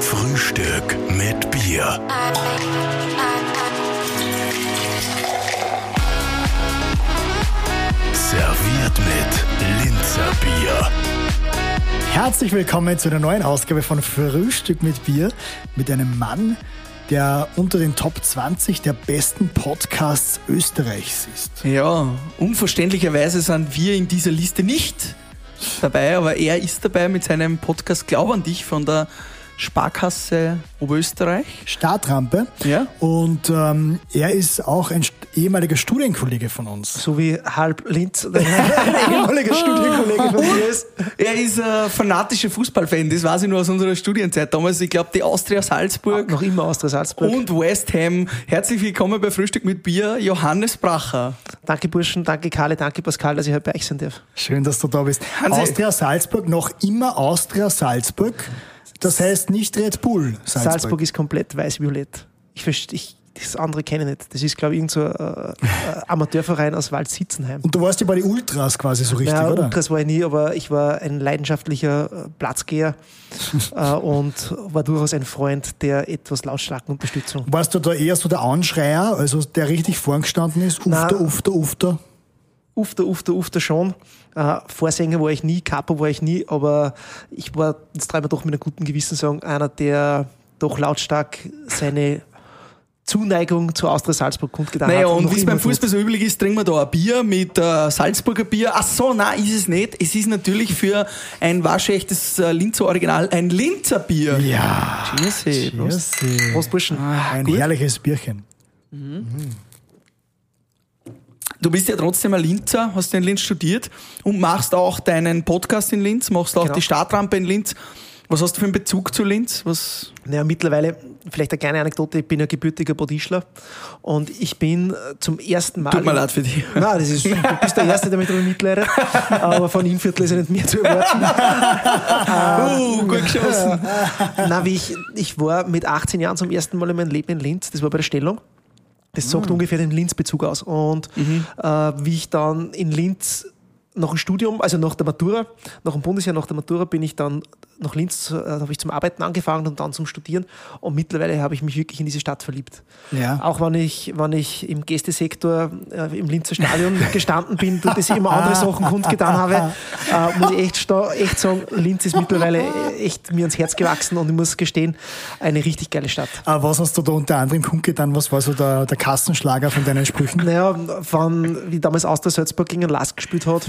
Frühstück mit Bier. Serviert mit Linzer Bier. Herzlich willkommen zu einer neuen Ausgabe von Frühstück mit Bier mit einem Mann, der unter den Top 20 der besten Podcasts Österreichs ist. Ja, unverständlicherweise sind wir in dieser Liste nicht dabei, aber er ist dabei mit seinem Podcast Glaub an dich von der Sparkasse Oberösterreich. Startrampe. Ja. Und ähm, er ist auch ein ehemaliger Studienkollege von uns. So wie halb Linz, ein ehemaliger Studienkollege von mir ist. Er ist ein fanatischer Fußballfan, das weiß ich nur aus unserer Studienzeit damals. Ich glaube, die Austria Salzburg Noch immer Austria Salzburg. und West Ham. Herzlich willkommen bei Frühstück mit Bier, Johannes Bracher. Danke Burschen, danke Karle, danke Pascal, dass ich heute bei euch sein darf. Schön, dass du da bist. Hansi. Austria Salzburg, noch immer Austria Salzburg. Das heißt nicht Red Bull Salzburg. Salzburg, ist komplett weiß-violett. Ich verstehe, das andere kenne ich nicht. Das ist, glaube ich, irgendein so, äh, äh, Amateurverein aus Wald-Sitzenheim. Und du warst ja bei den Ultras quasi so richtig, Ja, oder? Ultras war ich nie, aber ich war ein leidenschaftlicher äh, Platzgeher äh, und war durchaus ein Freund der etwas lautstarken Unterstützung. Warst du da eher so der Anschreier, also der richtig vorgestanden ist? Nein. Ufter, ufter, ufter. Ufter, ufter, ufter schon. Äh, Vorsänger war ich nie, Capo war ich nie, aber ich war, jetzt treiben wir doch mit einem guten Gewissen sagen, einer, der doch lautstark seine Zuneigung zu Austria Salzburg kundgetan Naja, hat. und noch wie es beim. Fußball so üblich ist, trinken wir da ein Bier mit äh, Salzburger Bier. Ach so, nein, ist es nicht. Es ist natürlich für ein waschechtes äh, Linzer Original ein Linzer Bier. Ja. Cheers, Prost. Prost, Burschen. ein gut. herrliches Bierchen. Du bist ja trotzdem ein Linzer, hast in Linz studiert und machst auch deinen Podcast in Linz, machst auch Genau. die Startrampe in Linz. Was hast du für einen Bezug zu Linz? Was? Naja, mittlerweile, vielleicht eine kleine Anekdote, ich bin ja gebürtiger Bodischler und ich bin äh, zum ersten Mal... Tut mir leid für dich. Nein, das ist, du bist der Erste, der mit darüber mitleidet, aber von Innviertel ist ja nicht mehr zu erwarten. Uh, gut geschossen. Na, wie ich, ich war mit 18 Jahren zum ersten Mal in meinem Leben in Linz. Das war bei der Stellung. Das sagt ungefähr den Linz-Bezug aus. Und äh, wie ich dann in Linz nach dem Studium, also nach der Matura, nach dem Bundesjahr nach der Matura, bin ich dann nach Linz, äh, habe ich zum Arbeiten angefangen und dann zum Studieren. Und mittlerweile habe ich mich wirklich in diese Stadt verliebt. Ja. Auch wenn ich, wenn ich im Gästesektor äh, im Linzer Stadion gestanden bin, und das immer andere Sachen kundgetan habe, äh, muss ich echt, echt sagen, Linz ist mittlerweile echt mir ans Herz gewachsen und ich muss gestehen, eine richtig geile Stadt. Ah, was hast du da unter anderem kundgetan? Was war so der, der Kassenschlager von deinen Sprüchen? Naja, von, wie damals Austria Salzburg gegen Lask gespielt hat,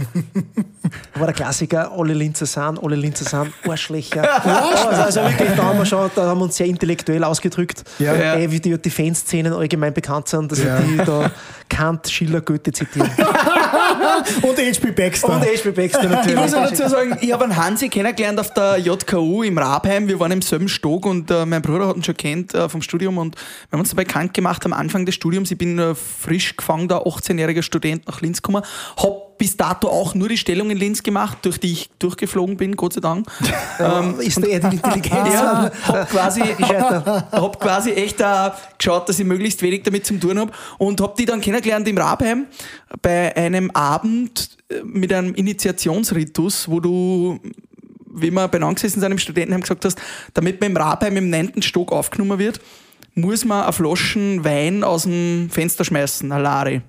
war der Klassiker, alle Linzer sind, alle Linzer sind Arschlöcher. Also, also wirklich, da haben wir schon, da haben wir uns sehr intellektuell ausgedrückt, Ja. Ja. äh, wie die, die Fanszenen allgemein bekannt sind, dass Ja. die da Kant, Schiller, Goethe zitieren. Und HP Baxter. Und HP Baxter Ich natürlich. muss auch dazu sagen, ich habe einen Hansi kennengelernt auf der JKU im Rabheim. Wir waren im selben Stock und äh, mein Bruder hat ihn schon kennt äh, vom Studium und wir haben uns dabei bekannt gemacht am Anfang des Studiums. Ich bin äh, frisch gefangener 18-jähriger Student nach Linz gekommen, hab bis dato auch nur die Stellung in Linz gemacht, durch die ich durchgeflogen bin, Gott sei Dank. ähm, ist der die Intelligenz? Ja, hab quasi, hab quasi echt äh, geschaut, dass ich möglichst wenig damit zu tun habe und hab die dann kennengelernt im Rabheim bei einem Abend äh, mit einem Initiationsritus, wo du wie wir beieinander gesessen sind im Studentenheim gesagt hast, damit man im Rabheim im 9. Stock aufgenommen wird, muss man eine Flaschen Wein aus dem Fenster schmeißen, eine Lare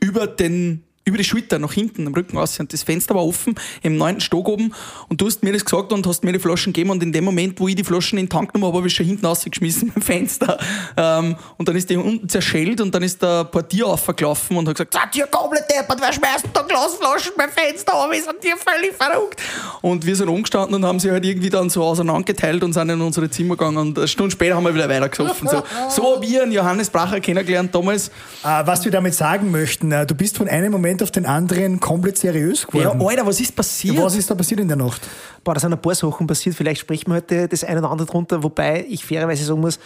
über den über die Schulter nach hinten am Rücken aus und das Fenster war offen im neunten Stock oben. Und du hast mir das gesagt und hast mir die Flaschen gegeben. Und in dem Moment, wo ich die Flaschen in den Tank genommen habe, habe ich schon hinten rausgeschmissen beim Fenster. Ähm, und dann ist die unten zerschellt und dann ist der Portier aufgelaufen und hat gesagt, seid ihr komplett deppert, wer schmeißt da Glasflaschen beim Fenster auf, wir sind hier völlig verrückt. Und wir sind umgestanden und haben sie halt irgendwie dann so auseinandergeteilt und sind in unsere Zimmer gegangen. Und eine Stunde später haben wir wieder weitergesoffen. So, so habe ich einen Johannes Bracher kennengelernt damals. Ah, was wir damit sagen möchten, äh, du bist von einem Moment auf den anderen komplett seriös Ja, geworden. Alter, was ist passiert? was ist da passiert in der Nacht? Boah, da sind ein paar Sachen passiert. Vielleicht sprechen wir heute das eine oder andere drunter, wobei ich fairerweise sagen muss,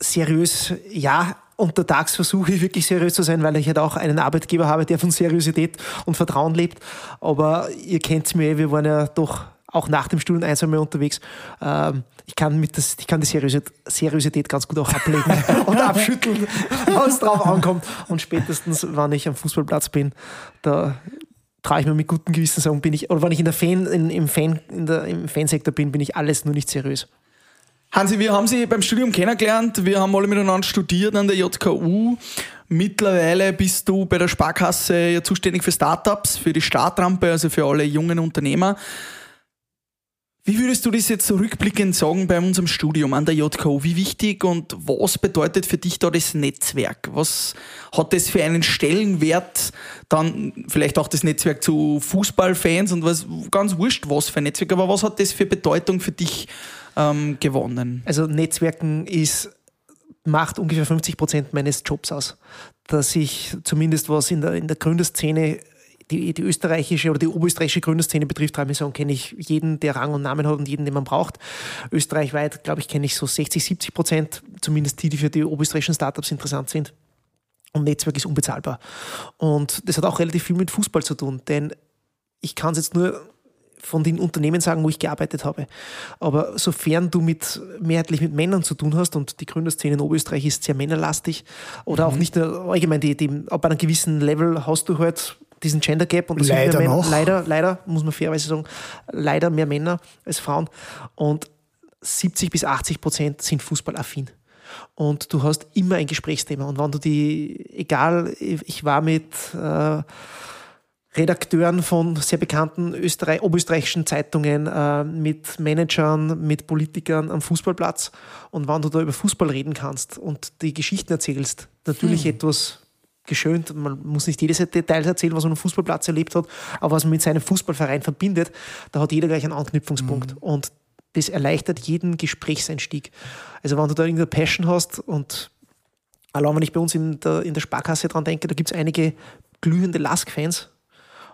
seriös, ja, untertags versuche ich wirklich seriös zu sein, weil ich halt auch einen Arbeitgeber habe, der von Seriosität und Vertrauen lebt. Aber ihr kennt mir, wir waren ja doch auch nach dem Studium einsam mehr unterwegs. Ähm, ich kann mit das, ich kann die Seriosität, Seriosität ganz gut auch ablegen und abschütteln, es drauf ankommt. Und spätestens, wenn ich am Fußballplatz bin, da traue ich mir mit gutem Gewissen sagen, bin ich, oder wenn ich in der Fan, in, im, Fan, in der, im Fansektor bin, bin ich alles nur nicht seriös. Hansi, wir haben Sie beim Studium kennengelernt. Wir haben alle miteinander studiert an der JKU. Mittlerweile bist du bei der Sparkasse ja zuständig für Startups, für die Startrampe, also für alle jungen Unternehmer. Wie würdest du das jetzt zurückblickend sagen bei unserem Studium an der JKU? Wie wichtig und was bedeutet für dich da das Netzwerk? Was hat das für einen Stellenwert? Dann vielleicht auch das Netzwerk zu Fußballfans und was ganz wurscht, was für ein Netzwerk, aber was hat das für Bedeutung für dich ähm, gewonnen? Also Netzwerken ist macht ungefähr 50 Prozent meines Jobs aus. Dass ich zumindest was in der, in der Gründerszene die, die österreichische oder die oberösterreichische Gründerszene betrifft, kann ich sagen, kenne ich jeden, der Rang und Namen hat und jeden, den man braucht. Österreichweit, glaube ich, kenne ich so 60, 70 Prozent, zumindest die, die für die oberösterreichischen Startups interessant sind. Und Netzwerk ist unbezahlbar. Und das hat auch relativ viel mit Fußball zu tun, denn ich kann es jetzt nur von den Unternehmen sagen, wo ich gearbeitet habe. Aber sofern du mit mehrheitlich mit Männern zu tun hast und die Gründerszene in Oberösterreich ist sehr männerlastig oder mhm. auch nicht nur allgemein, die, die, ab einem gewissen Level hast du halt diesen Gender Gap und leider mehr noch. leider, leider, muss man fairerweise sagen, leider mehr Männer als Frauen. Und 70 bis 80 Prozent sind fußballaffin. Und du hast immer ein Gesprächsthema. Und wenn du die, egal, ich war mit äh, Redakteuren von sehr bekannten Österreich, oberösterreichischen Zeitungen, äh, mit Managern, mit Politikern am Fußballplatz. Und wenn du da über Fußball reden kannst und die Geschichten erzählst, natürlich hm. etwas geschönt. Man muss nicht jedes Detail erzählen, was man am Fußballplatz erlebt hat, aber was man mit seinem Fußballverein verbindet, da hat jeder gleich einen Anknüpfungspunkt. Mhm. Und das erleichtert jeden Gesprächseinstieg. Also wenn du da irgendeine Passion hast und allein wenn ich bei uns in der, in der Sparkasse dran denke, da gibt es einige glühende Lask-Fans.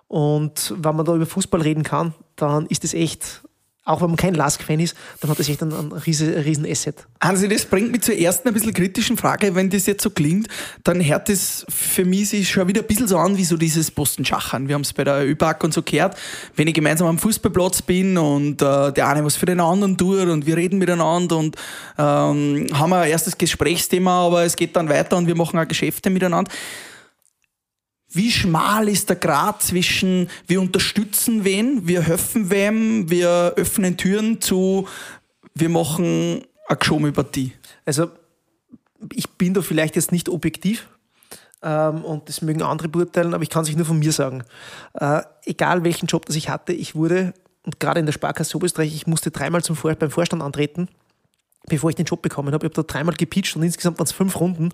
Und wenn man da über Fußball reden kann, dann ist es echt auch wenn man kein Lask-Fan ist, dann hat das echt ein, ein, riesen, riesen Asset. Also das bringt mich zur ersten ein bisschen kritischen Frage. Wenn das jetzt so klingt, dann hört das für mich sich schon wieder ein bisschen so an wie so dieses Posten-Schachern. Wir haben es bei der ÖPAC und so gehört. Wenn ich gemeinsam am Fußballplatz bin und äh, der eine was für den anderen tut und wir reden miteinander und ähm, haben ein erstes Gesprächsthema, aber es geht dann weiter und wir machen auch Geschäfte miteinander. Wie schmal ist der Grad zwischen wir unterstützen wen, wir helfen wem, wir öffnen Türen zu, wir machen eine Geschomi-Partie? Also ich bin da vielleicht jetzt nicht objektiv, ähm, und das mögen andere beurteilen, aber ich kann es nur von mir sagen. Äh, egal welchen Job das ich hatte, ich wurde, und gerade in der Sparkasse Oberösterreich, ich musste dreimal zum Vor beim Vorstand antreten bevor ich den Job bekommen habe. Ich habe da dreimal gepitcht und insgesamt waren es fünf Runden,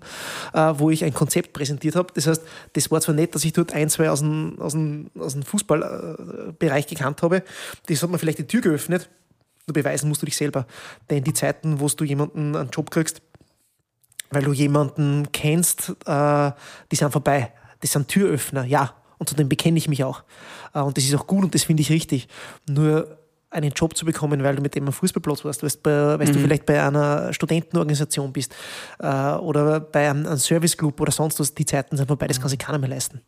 äh, wo ich ein Konzept präsentiert habe. Das heißt, das war zwar nett, dass ich dort ein, zwei aus dem, aus dem, aus dem Fußballbereich gekannt habe. Das hat mir vielleicht die Tür geöffnet. Nur beweisen musst du dich selber. Denn die Zeiten, wo du jemanden einen Job kriegst, weil du jemanden kennst, äh, die sind vorbei. Das sind Türöffner, ja. Und zu dem bekenne ich mich auch. Äh, und das ist auch gut und das finde ich richtig. Nur einen Job zu bekommen, weil du mit dem am Fußballplatz warst, weißt, bei, weißt mhm. du vielleicht bei einer Studentenorganisation bist äh, oder bei einem, einem Serviceclub oder sonst was, die Zeiten sind vorbei, das kann sich keiner mehr leisten.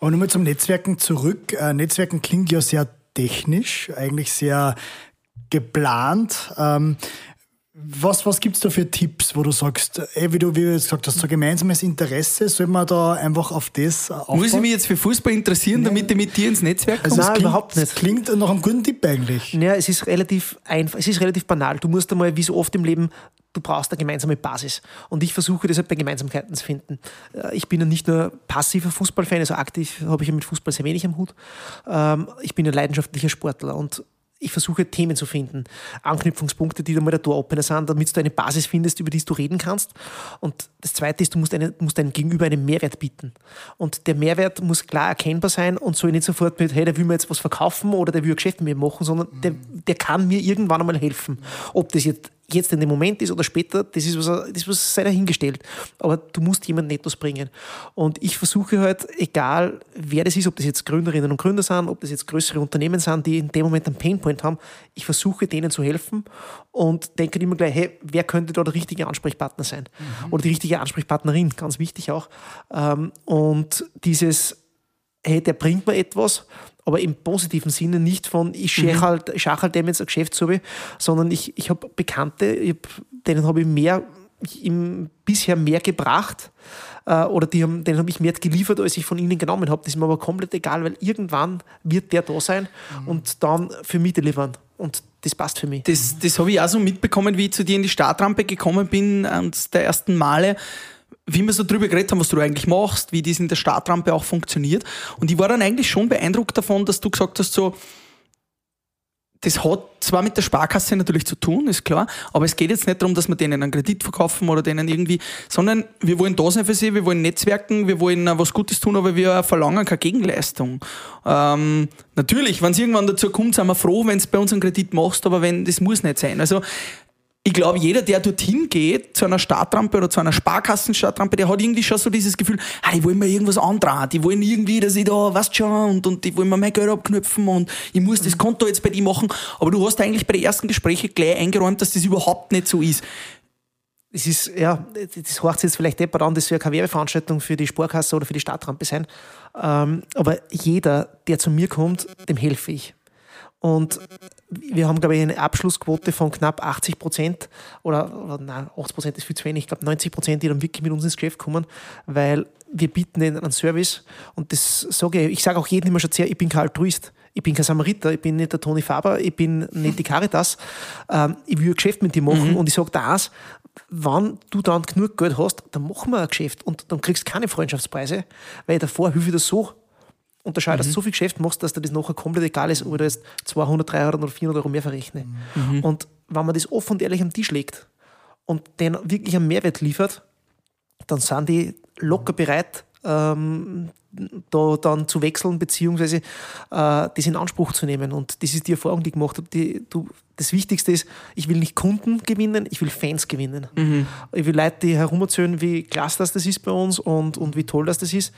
Aber nochmal zum Netzwerken zurück. Äh, Netzwerken klingt ja sehr technisch, eigentlich sehr geplant. Ähm, was, was gibt es da für Tipps, wo du sagst, ey, wie du wie du jetzt gesagt hast, so gemeinsames Interesse, soll man da einfach auf das aufbauen? Muss ich mich jetzt für Fußball interessieren, Nein. damit ich mit dir ins Netzwerk komme? Also Nein, klingt, überhaupt nicht. Das klingt nach einem guten Tipp eigentlich. Ja, es ist relativ einfach, es ist relativ banal. Du musst einmal, wie so oft im Leben, du brauchst eine gemeinsame Basis. Und ich versuche deshalb bei Gemeinsamkeiten zu finden. Äh, ich bin ja nicht nur passiver Fußballfan, also aktiv habe ich ja mit Fußball sehr wenig am Hut. Ähm, ich bin ein leidenschaftlicher Sportler und ich versuche Themen zu finden, Anknüpfungspunkte, die da mal der Door-Opener sind, damit du eine Basis findest, über die du reden kannst. Und das Zweite ist, du musst, eine, musst deinem Gegenüber einen Mehrwert bieten. Und der Mehrwert muss klar erkennbar sein und soll nicht sofort mit, hey, der will mir jetzt was verkaufen oder der will ein Geschäft mit mir machen, sondern der, der kann mir irgendwann einmal helfen. Ob das jetzt jetzt in dem Moment ist oder später, das ist was, das was sei dahingestellt. Aber du musst jemanden etwas bringen. Und ich versuche halt, egal wer das ist, ob das jetzt Gründerinnen und Gründer sind, ob das jetzt größere Unternehmen sind, die in dem Moment einen Painpoint haben, ich versuche denen zu helfen und denke immer gleich, hey, wer könnte da der richtige Ansprechpartner sein? Mhm. Oder die richtige Ansprechpartnerin, ganz wichtig auch. Ähm, und dieses, hey, der bringt mir etwas aber im positiven Sinne nicht von, ich schach mhm. halt, schach halt dem jetzt ein Geschäft so, sondern ich, ich habe Bekannte, ich hab, denen habe ich mehr ihm bisher mehr gebracht äh, oder die haben, den habe ich mehr geliefert, als ich von ihnen genommen habe. Das ist mir aber komplett egal, weil irgendwann wird der da sein Mhm. und dann für mich delivern. Und das passt für mich. Das, das habe ich auch so mitbekommen, wie ich zu dir in die Startrampe gekommen bin, eines der ersten Male, wie wir so drüber geredet haben, was du eigentlich machst, wie das in der Startrampe auch funktioniert. Und ich war dann eigentlich schon beeindruckt davon, dass du gesagt hast, so, das hat zwar mit der Sparkasse natürlich zu tun, ist klar, aber es geht jetzt nicht darum, dass wir denen einen Kredit verkaufen oder denen irgendwie, sondern wir wollen da sein für sie, wir wollen netzwerken, wir wollen was Gutes tun, aber wir verlangen keine Gegenleistung. Ähm, natürlich, wenn es irgendwann dazu kommt, sind wir froh, wenn es bei uns einen Kredit machst, aber wenn, das muss nicht sein. Also, ich glaube, jeder, der dorthin geht, zu einer Startrampe oder zu einer Sparkassenstartrampe, der hat irgendwie schon so dieses Gefühl, ah, die wollen mir irgendwas andrehen, die wollen irgendwie, dass ich da, weißt schon, und, und die wollen mir mein Geld abknüpfen und ich muss das Konto jetzt bei die machen. Aber du hast eigentlich bei den ersten Gesprächen gleich eingeräumt, dass das überhaupt nicht so ist. Es ist, ja, das hört sich jetzt vielleicht deppert an, das soll ja keine Werbeveranstaltung für die Sparkasse oder für die Startrampe sein. Ähm, aber jeder, der zu mir kommt, dem helfe ich. Und wir haben, glaube ich, eine Abschlussquote von knapp 80 Prozent oder, oder nein, 80 Prozent ist viel zu wenig, ich glaube 90 Prozent, die dann wirklich mit uns ins Geschäft kommen, weil wir bieten ihnen einen Service. Und das sage ich, ich sage auch jedem immer schon sehr, ich bin kein Altruist, ich bin kein Samariter, ich bin nicht der Toni Faber, ich bin nicht die Caritas, ähm, ich will ein Geschäft mit dir machen und ich sage das, wenn du dann genug Geld hast, dann machen wir ein Geschäft und dann kriegst du keine Freundschaftspreise, weil davor hilfe ich dir so unterscheide, dass du so viel Geschäft machst, dass dir das nachher komplett egal ist, ob ich da jetzt 200, 300 oder 400 Euro mehr verrechne. Und wenn man das offen und ehrlich am Tisch legt und denen wirklich einen Mehrwert liefert, dann sind die locker bereit, ähm, da dann zu wechseln, beziehungsweise äh, das in Anspruch zu nehmen. Und das ist die Erfahrung, die ich gemacht habe. Die, du, das Wichtigste ist, ich will nicht Kunden gewinnen, ich will Fans gewinnen. Ich will Leute, die herumerzählen, wie klasse das, das ist bei uns und, und wie toll das, das ist.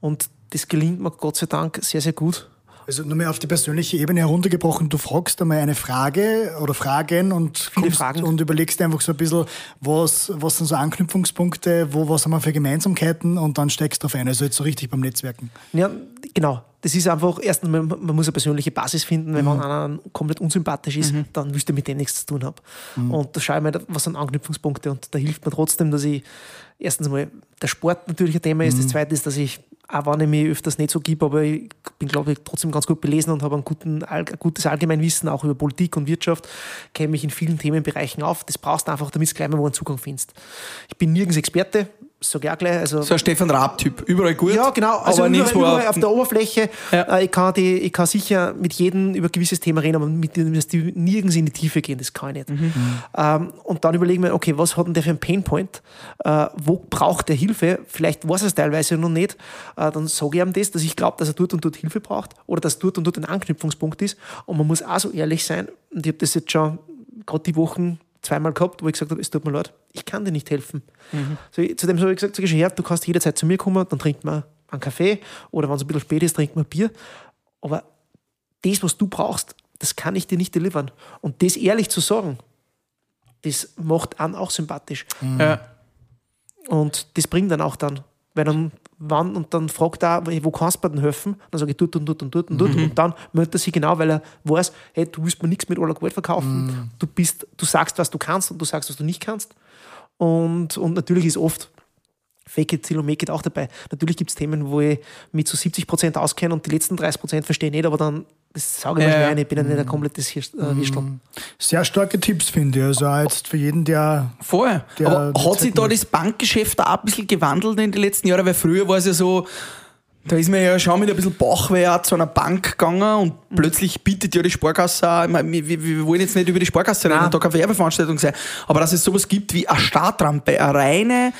Und das gelingt mir Gott sei Dank sehr, sehr gut. Also nur mehr auf die persönliche Ebene heruntergebrochen, du fragst einmal eine Frage oder Fragen und, Fragen. und überlegst einfach so ein bisschen, was, was sind so Anknüpfungspunkte, wo, was haben wir für Gemeinsamkeiten und dann steckst du auf ein. Also jetzt so richtig beim Netzwerken. Ja, genau. Das ist einfach, erstens, man, man muss eine persönliche Basis finden, wenn man einer komplett unsympathisch ist, dann willst du mit dem nichts zu tun haben. Und da schaue ich mir, was sind Anknüpfungspunkte und da hilft mir trotzdem, dass ich erstens mal der Sport natürlich ein Thema ist, das zweite ist, dass ich, auch wenn ich mich öfters nicht so gebe, aber ich bin, glaube ich, trotzdem ganz gut belesen und habe ein, ein gutes Allgemeinwissen auch über Politik und Wirtschaft, kenne mich in vielen Themenbereichen auf. Das brauchst du einfach, damit du gleich mal einen Zugang findest. Ich bin nirgends Experte, sage ich auch gleich. Also, So ein Stefan Raab-Typ, überall gut. ja, genau. Also aber überall, überall auf der Oberfläche. Ja. Äh, ich, kann die, ich kann sicher mit jedem über ein gewisses Thema reden, aber mit dem dass die nirgends in die Tiefe gehen, das kann ich nicht. Mhm. Ähm, und dann überlegen wir, okay, was hat denn der für einen Painpoint? Äh, wo braucht der Hilfe? Vielleicht weiß er es teilweise noch nicht. Äh, dann sage ich ihm das, dass ich glaube, dass er dort und dort Hilfe braucht oder dass dort und dort ein Anknüpfungspunkt ist. Und man muss auch so ehrlich sein, und ich habe das jetzt schon gerade die Wochen zweimal gehabt, wo ich gesagt habe, es tut mir leid, ich kann dir nicht helfen. So, ich, zu dem habe ich gesagt, schon her, du kannst jederzeit zu mir kommen, dann trinkt man einen Kaffee oder wenn es ein bisschen spät ist, trinkt man Bier. Aber das, was du brauchst, das kann ich dir nicht delivern. Und das ehrlich zu sagen, das macht einen auch sympathisch. Ja. Und das bringt dann auch dann. Weil dann, wann, und dann fragt er, wo kannst du mir denn helfen? Dann sage ich, dort und dort und dort und dort. Und dann meldet er sich genau, weil er weiß, hey, du willst mir nichts mit aller Gewalt verkaufen. Du, bist, du sagst, was du kannst und du sagst, was du nicht kannst. Und, und natürlich ist oft Fake it till you make it auch dabei. Natürlich gibt es Themen, wo ich mich zu 70% auskenne und die letzten 30% verstehe nicht, aber dann, das sage ich Ja, mal rein, ich bin ja nicht ein komplettes Hirsch- äh, Wirstel. Sehr starke Tipps, finde ich. Also auch jetzt für jeden, der Voll. Der Aber hat sich da das Bankgeschäft auch ein bisschen gewandelt in den letzten Jahren? Weil früher war es ja so, da ist man ja schon mit ein bisschen Bauchweh auch zu einer Bank gegangen und Mhm. plötzlich bietet ja die Sparkasse auch, ich meine, wir, wir wollen jetzt nicht über die Sparkasse reden da keine Werbeveranstaltung sein, aber dass es sowas gibt wie eine Startrampe, eine reine, ein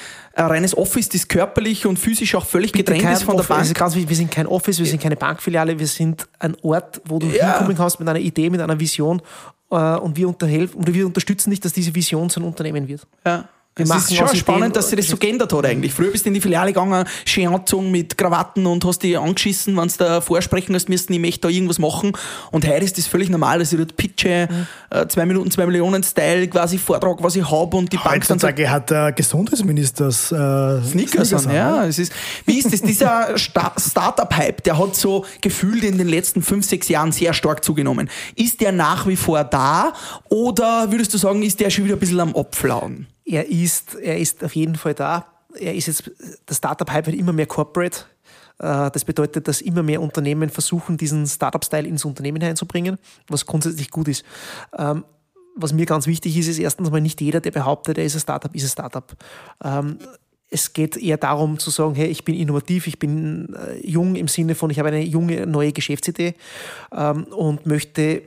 reines Office, das körperlich und physisch auch völlig getrennt Kein ist von der Office, also Bank. ganz wichtig, wir sind kein Office, wir sind keine Bankfiliale, wir sind ein Ort, wo du hinkommen kannst mit einer Idee, mit einer Vision äh, und wir, unterhelfen, und wir unterstützen dich, dass diese Vision zu einem Unternehmen wird. Ja. Wir Es ist schon spannend, dass sich das so geändert hat eigentlich. Früher bist du in die Filiale gegangen, schön angezogen mit Krawatten und hast dich angeschissen, wenn du da vorsprechen hast müssen, ich möchte da irgendwas machen. Und heute ist das völlig normal, dass ich dort pitche, äh, zwei Minuten, zwei Millionen Style, quasi Vortrag, was ich habe und die Bank dann sagt, hat der Gesundheitsminister äh, Sneakers an, an, ja. Es ist, wie ist das? Dieser Sta Startup-Hype, der hat so gefühlt in den letzten fünf, sechs Jahren sehr stark zugenommen. Ist der nach wie vor da oder würdest du sagen, ist der schon wieder ein bisschen am Abflauen? Er ist, er ist auf jeden Fall da. Er ist jetzt, der Startup-Hype wird immer mehr corporate. Äh, Das bedeutet, dass immer mehr Unternehmen versuchen, diesen Startup-Style ins Unternehmen hineinzubringen, was grundsätzlich gut ist. Ähm, Was mir ganz wichtig ist, ist erstens mal nicht jeder, der behauptet, er ist ein Startup, ist ein Startup. Ähm, Es geht eher darum zu sagen, hey, ich bin innovativ, ich bin äh, jung im Sinne von, ich habe eine junge, neue Geschäftsidee ähm, und möchte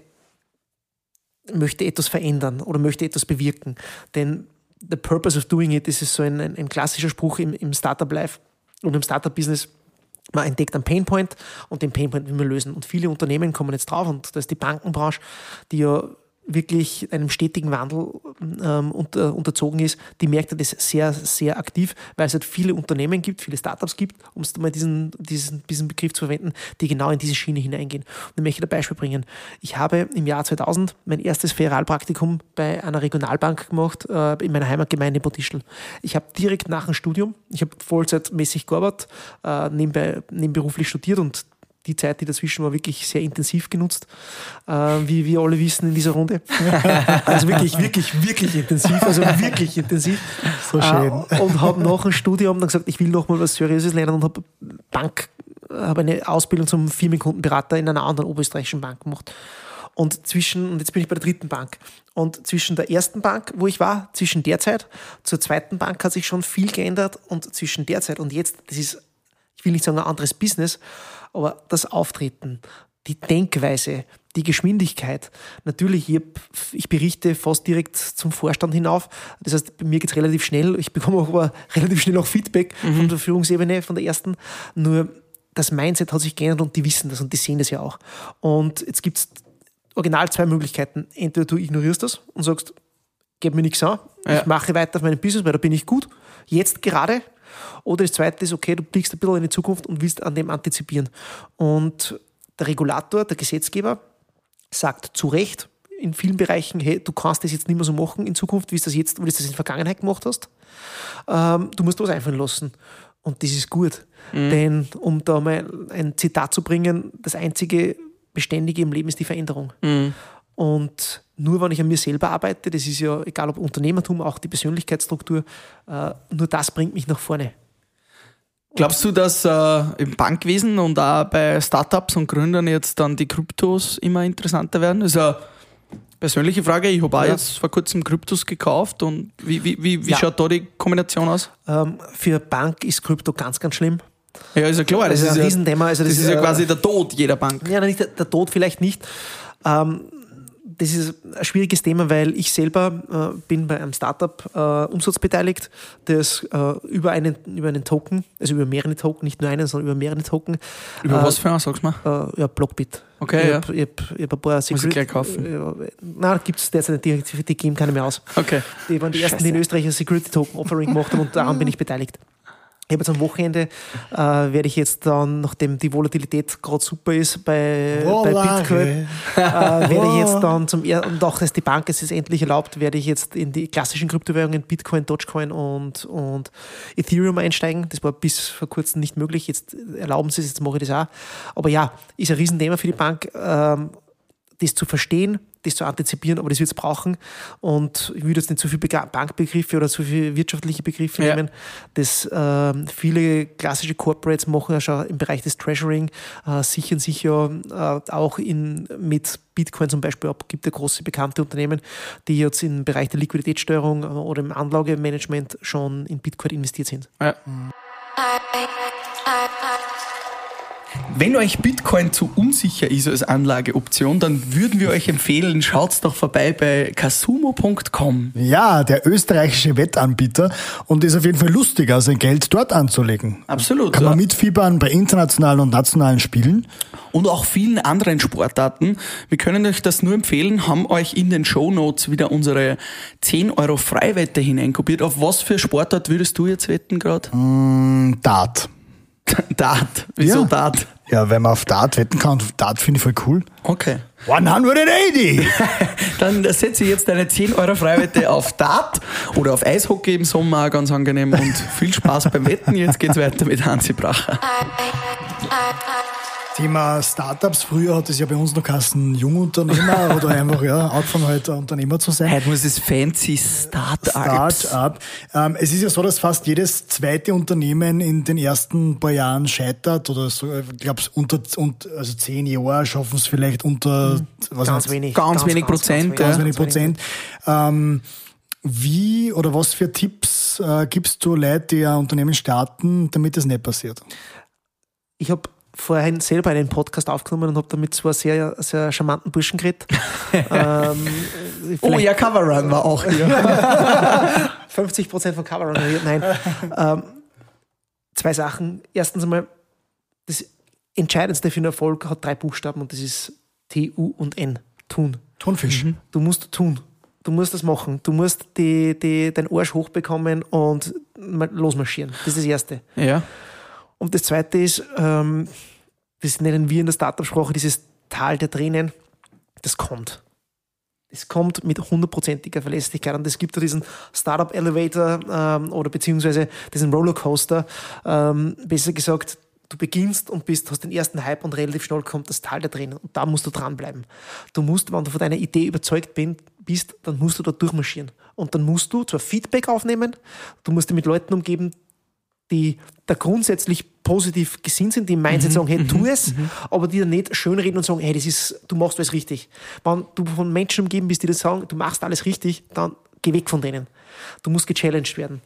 möchte etwas verändern oder möchte etwas bewirken. Denn the purpose of doing it, das ist so ein, ein, ein klassischer Spruch im, im Startup-Life und im Startup-Business. Man entdeckt einen Painpoint und den Painpoint will man lösen. Und viele Unternehmen kommen jetzt drauf und das ist die Bankenbranche, die ja wirklich einem stetigen Wandel ähm, unter, unterzogen ist, die merkt das sehr, sehr aktiv, weil es halt viele Unternehmen gibt, viele Startups gibt, um es mal diesen, diesen, diesen Begriff zu verwenden, die genau in diese Schiene hineingehen. Und ich möchte ein Beispiel bringen. Ich habe im Jahr 2000 mein erstes Ferialpraktikum bei einer Regionalbank gemacht, äh, in meiner Heimatgemeinde Botischl. Ich habe direkt nach dem Studium, ich habe vollzeitmäßig gearbeitet, äh, nebenbei, nebenberuflich studiert und die Zeit, die dazwischen war, wirklich sehr intensiv genutzt, äh, wie wir alle wissen in dieser Runde. also wirklich, wirklich, wirklich intensiv, also wirklich intensiv. So schön. Äh, und habe nach dem Studium dann gesagt, ich will noch mal was Seriöses lernen und habe Bank, habe eine Ausbildung zum Firmenkundenberater in einer anderen oberösterreichischen Bank gemacht. Und zwischen, und jetzt bin ich bei der dritten Bank. Und zwischen der ersten Bank, wo ich war, zwischen der Zeit zur zweiten Bank hat sich schon viel geändert und zwischen der Zeit und jetzt, das ist, ich will nicht sagen ein anderes Business, aber das Auftreten, die Denkweise, die Geschwindigkeit. Natürlich, ich, ich berichte fast direkt zum Vorstand hinauf. Das heißt, bei mir geht es relativ schnell. Ich bekomme auch aber relativ schnell auch Feedback von der Führungsebene, von der ersten. Nur das Mindset hat sich geändert und die wissen das und die sehen das ja auch. Und jetzt gibt es original zwei Möglichkeiten. Entweder du ignorierst das und sagst, gib mir nichts an, Ja. ich mache weiter auf meinem Business, weil da bin ich gut, jetzt gerade. Oder das zweite ist, okay, du blickst ein bisschen in die Zukunft und willst an dem antizipieren. Und der Regulator, der Gesetzgeber, sagt zu Recht in vielen Bereichen, hey, du kannst das jetzt nicht mehr so machen in Zukunft, wie du das jetzt, wie du das in der Vergangenheit gemacht hast. Ähm, du musst was einfallen lassen. Und das ist gut. Denn, um da mal ein Zitat zu bringen, das einzige Beständige im Leben ist die Veränderung. Und nur wenn ich an mir selber arbeite, das ist ja egal ob Unternehmertum, auch die Persönlichkeitsstruktur, äh, nur das bringt mich nach vorne. Glaubst du, dass äh, im Bankwesen und auch bei Startups und Gründern jetzt dann die Kryptos immer interessanter werden? Das ist eine persönliche Frage. Ich habe auch Ja. jetzt vor kurzem Kryptos gekauft und wie, wie, wie, wie Ja. schaut da die Kombination aus? Ähm, für eine Bank ist Krypto ganz, ganz schlimm. Ja, ist ja klar. Das ist ein ja, Riesenthema. Also das das ist ja ist, quasi der Tod jeder Bank. Ja, nicht der, der Tod vielleicht nicht. Ähm, das ist ein schwieriges Thema, weil ich selber äh, bin bei einem Startup äh, umsatzbeteiligt, das äh, über, einen, über einen Token, also über mehrere Token, nicht nur einen, sondern über mehrere Token, Über äh, was für einen, sag's mal. äh, ja, Blockbit. Okay, ich ja. hab, ich hab, ich hab ein paar Muss ich gleich kaufen. Äh, nein, gibt es derzeit nicht, die, die geben keine mehr aus. Okay. Die waren die ersten, die in Österreich ein Security Token Offering gemacht haben und daran bin ich beteiligt. Ich habe jetzt am Wochenende, äh, werde ich jetzt dann, nachdem die Volatilität gerade super ist bei, bei Bitcoin, äh, werde ich jetzt dann zum er und auch, dass die Bank es ist endlich erlaubt, werde ich jetzt in die klassischen Kryptowährungen Bitcoin, Dogecoin und, und Ethereum einsteigen. Das war bis vor kurzem nicht möglich. Jetzt erlauben sie es, jetzt mache ich das auch. Aber ja, ist ein Riesenthema für die Bank. Ähm, das zu verstehen, das zu antizipieren, aber das wird es brauchen. Und ich würde jetzt nicht zu viele Bega- Bankbegriffe oder zu viele wirtschaftliche Begriffe Ja. nehmen. Das ähm, viele klassische Corporates machen ja schon im Bereich des Treasuring, äh, sichern sich ja äh, auch in, mit Bitcoin zum Beispiel ab. Gibt ja große bekannte Unternehmen, die jetzt im Bereich der Liquiditätssteuerung äh, oder im Anlagemanagement schon in Bitcoin investiert sind. Ja. Wenn euch Bitcoin zu unsicher ist als Anlageoption, dann würden wir euch empfehlen, schaut doch vorbei bei kasumo.com. Ja, der österreichische Wettanbieter und ist auf jeden Fall lustiger, sein Geld dort anzulegen. Absolut. Kann man mitfiebern bei internationalen und nationalen Spielen. Und auch vielen anderen Sportarten. Wir können euch das nur empfehlen, haben euch in den Shownotes wieder unsere 10 Euro Freiwette hineinkopiert. Auf was für Sportart würdest du jetzt wetten gerade? Dart. Dart. Wieso Ja. Dart? Ja, wenn man auf Dart wetten kann, Dart finde ich voll cool. Okay. 180! Dann setze ich jetzt eine 10 Euro Freiwette auf Dart oder auf Eishockey im Sommer, ganz angenehm und viel Spaß beim Wetten. Jetzt geht's weiter mit Hansi Bracher. Thema Startups. Früher hat es ja bei uns noch geheißen Jungunternehmer oder einfach, ja, angefangen halt Unternehmer zu sein. Heute muss es fancy Start-up. Start-up. Ähm, es ist ja so, dass fast jedes zweite Unternehmen in den ersten paar Jahren scheitert oder so, ich glaube, unter, unter, also zehn Jahre schaffen es vielleicht unter, was Ganz nicht, wenig. Ganz wenig Prozent, ganz ja. wenig Prozent. Ähm, wie oder was für Tipps äh, gibst du Leute, die ein Unternehmen starten, damit das nicht passiert? Ich habe vorhin selber einen Podcast aufgenommen und habe damit zwei sehr, sehr charmanten Burschen geredet. ähm, Oh ja, Coverrun war auch hier. 50 Prozent von Cover Run. Nein. ähm, zwei Sachen. Erstens einmal, das Entscheidendste für den Erfolg hat drei Buchstaben und das ist T, U und N. Tun. Thunfisch. Du musst tun. Du musst das machen. Du musst die, die, deinen Arsch hochbekommen und losmarschieren. Das ist das Erste. ja. Und das Zweite ist, ähm, das nennen wir in der Startup-Sprache dieses Tal der Tränen. Das kommt. Es kommt mit hundertprozentiger Verlässlichkeit. Und es gibt da diesen Startup Elevator ähm, oder beziehungsweise diesen Rollercoaster. Ähm, besser gesagt, du beginnst und bist, hast den ersten Hype und relativ schnell kommt das Tal der Tränen. Und da musst du dranbleiben. Du musst, wenn du von deiner Idee überzeugt bist, dann musst du da durchmarschieren. Und dann musst du zwar Feedback aufnehmen, du musst dich mit Leuten umgeben, die da grundsätzlich positiv gesinnt sind, die im Mindset sagen, hey, tu es, aber die dann nicht schönreden und sagen, hey, das ist, du machst alles richtig. Wenn du von Menschen umgeben bist, die das sagen, du machst alles richtig, dann geh weg von denen. Du musst gechallenged werden.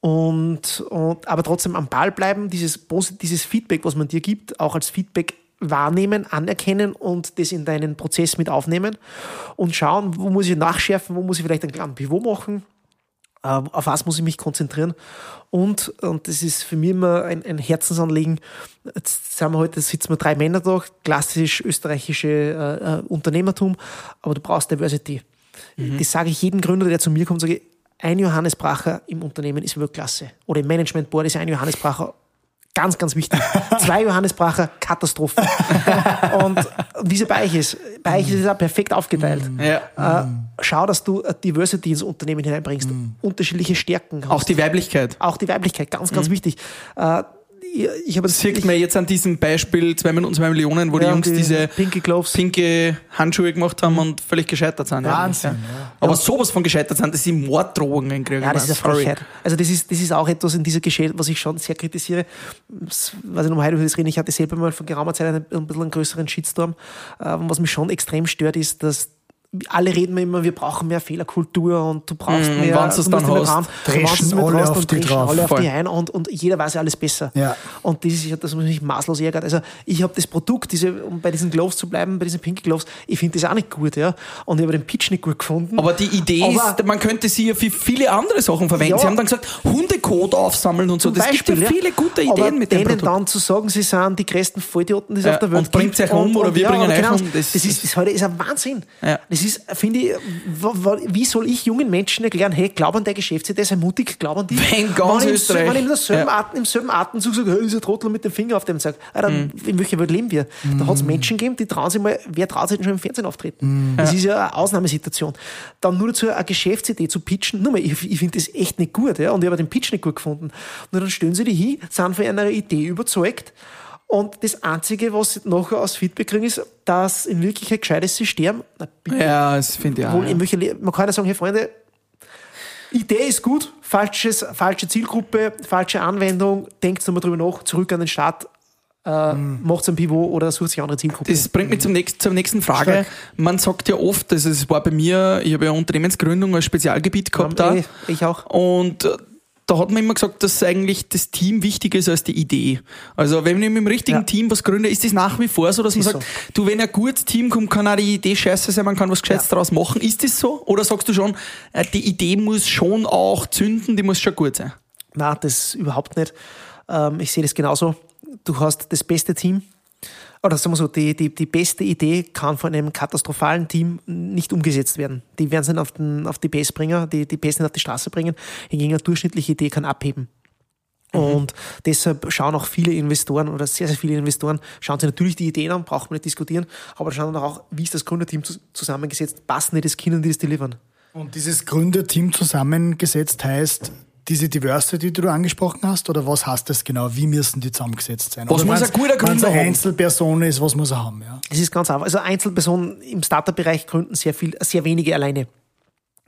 Und, und aber trotzdem am Ball bleiben, dieses, dieses Feedback, was man dir gibt, auch als Feedback wahrnehmen, anerkennen und das in deinen Prozess mit aufnehmen und schauen, wo muss ich nachschärfen, wo muss ich vielleicht einen kleinen Pivot machen, auf was muss ich mich konzentrieren. Und, und das ist für mich immer ein, ein Herzensanliegen. Jetzt sind wir heute, sitzen wir drei Männer da, klassisch österreichische äh, äh, Unternehmertum, aber du brauchst Diversity. Das sage ich jedem Gründer, der zu mir kommt, sage ich, ein Johannes Bracher im Unternehmen ist Weltklasse. Oder im Management Board ist ein Johannes Bracher ganz, ganz wichtig. Zwei Johannes Bracher, Katastrophe. und wie es ja bei euch ist, bei euch ist auch perfekt aufgeteilt. Ja. Äh, schau, dass du äh, Diversity ins Unternehmen hineinbringst. Unterschiedliche Stärken. hast. Auch die Weiblichkeit. Auch die Weiblichkeit, ganz, ganz wichtig. Ich, habe Das sieht man jetzt an diesem Beispiel 2 Minuten, 2 Millionen, wo die Ja, Jungs die diese Gloves. pinke Handschuhe gemacht haben und völlig gescheitert sind. Wahnsinn, eigentlich, ja. Aber sowas von gescheitert sind, dass sie Morddrohungen kriegen. Ja, das ist eine. Frechheit. Also das ist, das ist auch etwas in dieser Geschichte, was ich schon sehr kritisiere. Weiß ich noch heute über das reden. Ich hatte selber mal vor geraumer Zeit einen, ein bisschen einen größeren Shitstorm. Äh, was mich schon extrem stört, ist, dass alle reden immer, wir brauchen mehr Fehlerkultur und du brauchst Mm, mehr. du dann musst hast, dreschen alle hast, auf die drauf. alle auf Voll. die ein und, und jeder weiß ja alles besser. Ja. Und das ist das, mich maßlos ärgert. Also ich habe das Produkt, diese, um bei diesen Gloves zu bleiben, bei diesen Pinky Gloves, ich finde das auch nicht gut, ja. Und ich habe den Pitch nicht gut gefunden. Aber die Idee Aber- ist, man könnte sie ja für viele andere Sachen verwenden. Ja. Sie haben dann gesagt, Hundekot aufsammeln und so. Das gibt ja Beispiel, viele gute Ideen aber mit dem denen Produkt. dann zu sagen, sie sind die größten Vollidioten, die es Ja, auf der Welt und bringt gibt. euch um oder wir bringen aber euch um, Das, das- ist, das heute ist ein Wahnsinn. Ja. Das ist, finde ich, wie soll ich jungen Menschen erklären, hey, glaub an der Geschäftsidee, sei mutig, glaub an die. Wenn ganz wenn ich, Österreich- Wenn ich im selben, Ja. Atem, im selben Atemzug sage, hey, dieser Trottel mit dem Finger auf dem sagt, Alter, Mhm. in welcher Welt leben wir? Da hat es Menschen gegeben, die trauen sich mal, wer traut sich denn schon im Fernsehen auftreten? Das ist ja eine Ausnahmesituation. Dann nur dazu eine Geschäftsidee zu pitchen, nur mal, ich, ich finde das echt nicht gut, ja, und ich habe den Pitch nicht gut gefunden. Nur dann stellen sie die hin, sind von einer Idee überzeugt, und das Einzige, was sie nachher aus Feedback kriegen, ist, dass in Wirklichkeit gescheites System, na, bitte, Ja, das finde ich auch. wohl Ja. man kann ja sagen, hey Freunde, Idee ist gut, falsches, falsche Zielgruppe, falsche Anwendung, denkt nochmal drüber nach, zurück an den Start, äh, macht ein Pivot oder sucht sich andere Zielgruppe. Das bringt mich zum nächsten, zur nächsten Frage. Stark. Man sagt ja oft, also es war bei mir, ich habe ja Unternehmensgründung als Spezialgebiet gehabt da. Eh, ich auch. Und äh, da hat man immer gesagt, dass eigentlich das Team wichtiger ist als die Idee. Also wenn ich mit dem richtigen Ja. Team was gründe, ist das nach wie vor so, dass man Ist sagt, du, wenn ein gutes Team kommt, kann auch die Idee scheiße sein, man kann was Gescheites Ja. daraus machen. Ist das so? Oder sagst du schon, äh, die Idee muss schon auch zünden, die muss schon gut sein? Nein, das überhaupt nicht. Ähm, ich sehe das genauso. Du hast das beste Team. Oder sagen wir so, die, die, die beste Idee kann von einem katastrophalen Team nicht umgesetzt werden. Die werden es nicht auf, den, auf die PS bringen, die, die PS nicht auf die Straße bringen. Hingegen eine durchschnittliche Idee kann abheben. Und deshalb schauen auch viele Investoren oder sehr, sehr viele Investoren, schauen sich natürlich die Ideen an, braucht man nicht diskutieren, aber schauen dann auch, wie ist das Gründerteam zus- zusammengesetzt, passen die das Kindern, die das delivern. Und dieses Gründerteam zusammengesetzt heißt, diese Diversity, die du angesprochen hast, oder was heißt das genau? Wie müssen die zusammengesetzt sein? Was oder muss ein guter Gründer eine haben? Einzelperson ist, was muss er haben? Ja? Es ist ganz einfach. Also Einzelpersonen im Startup-Bereich gründen sehr viel, sehr wenige alleine.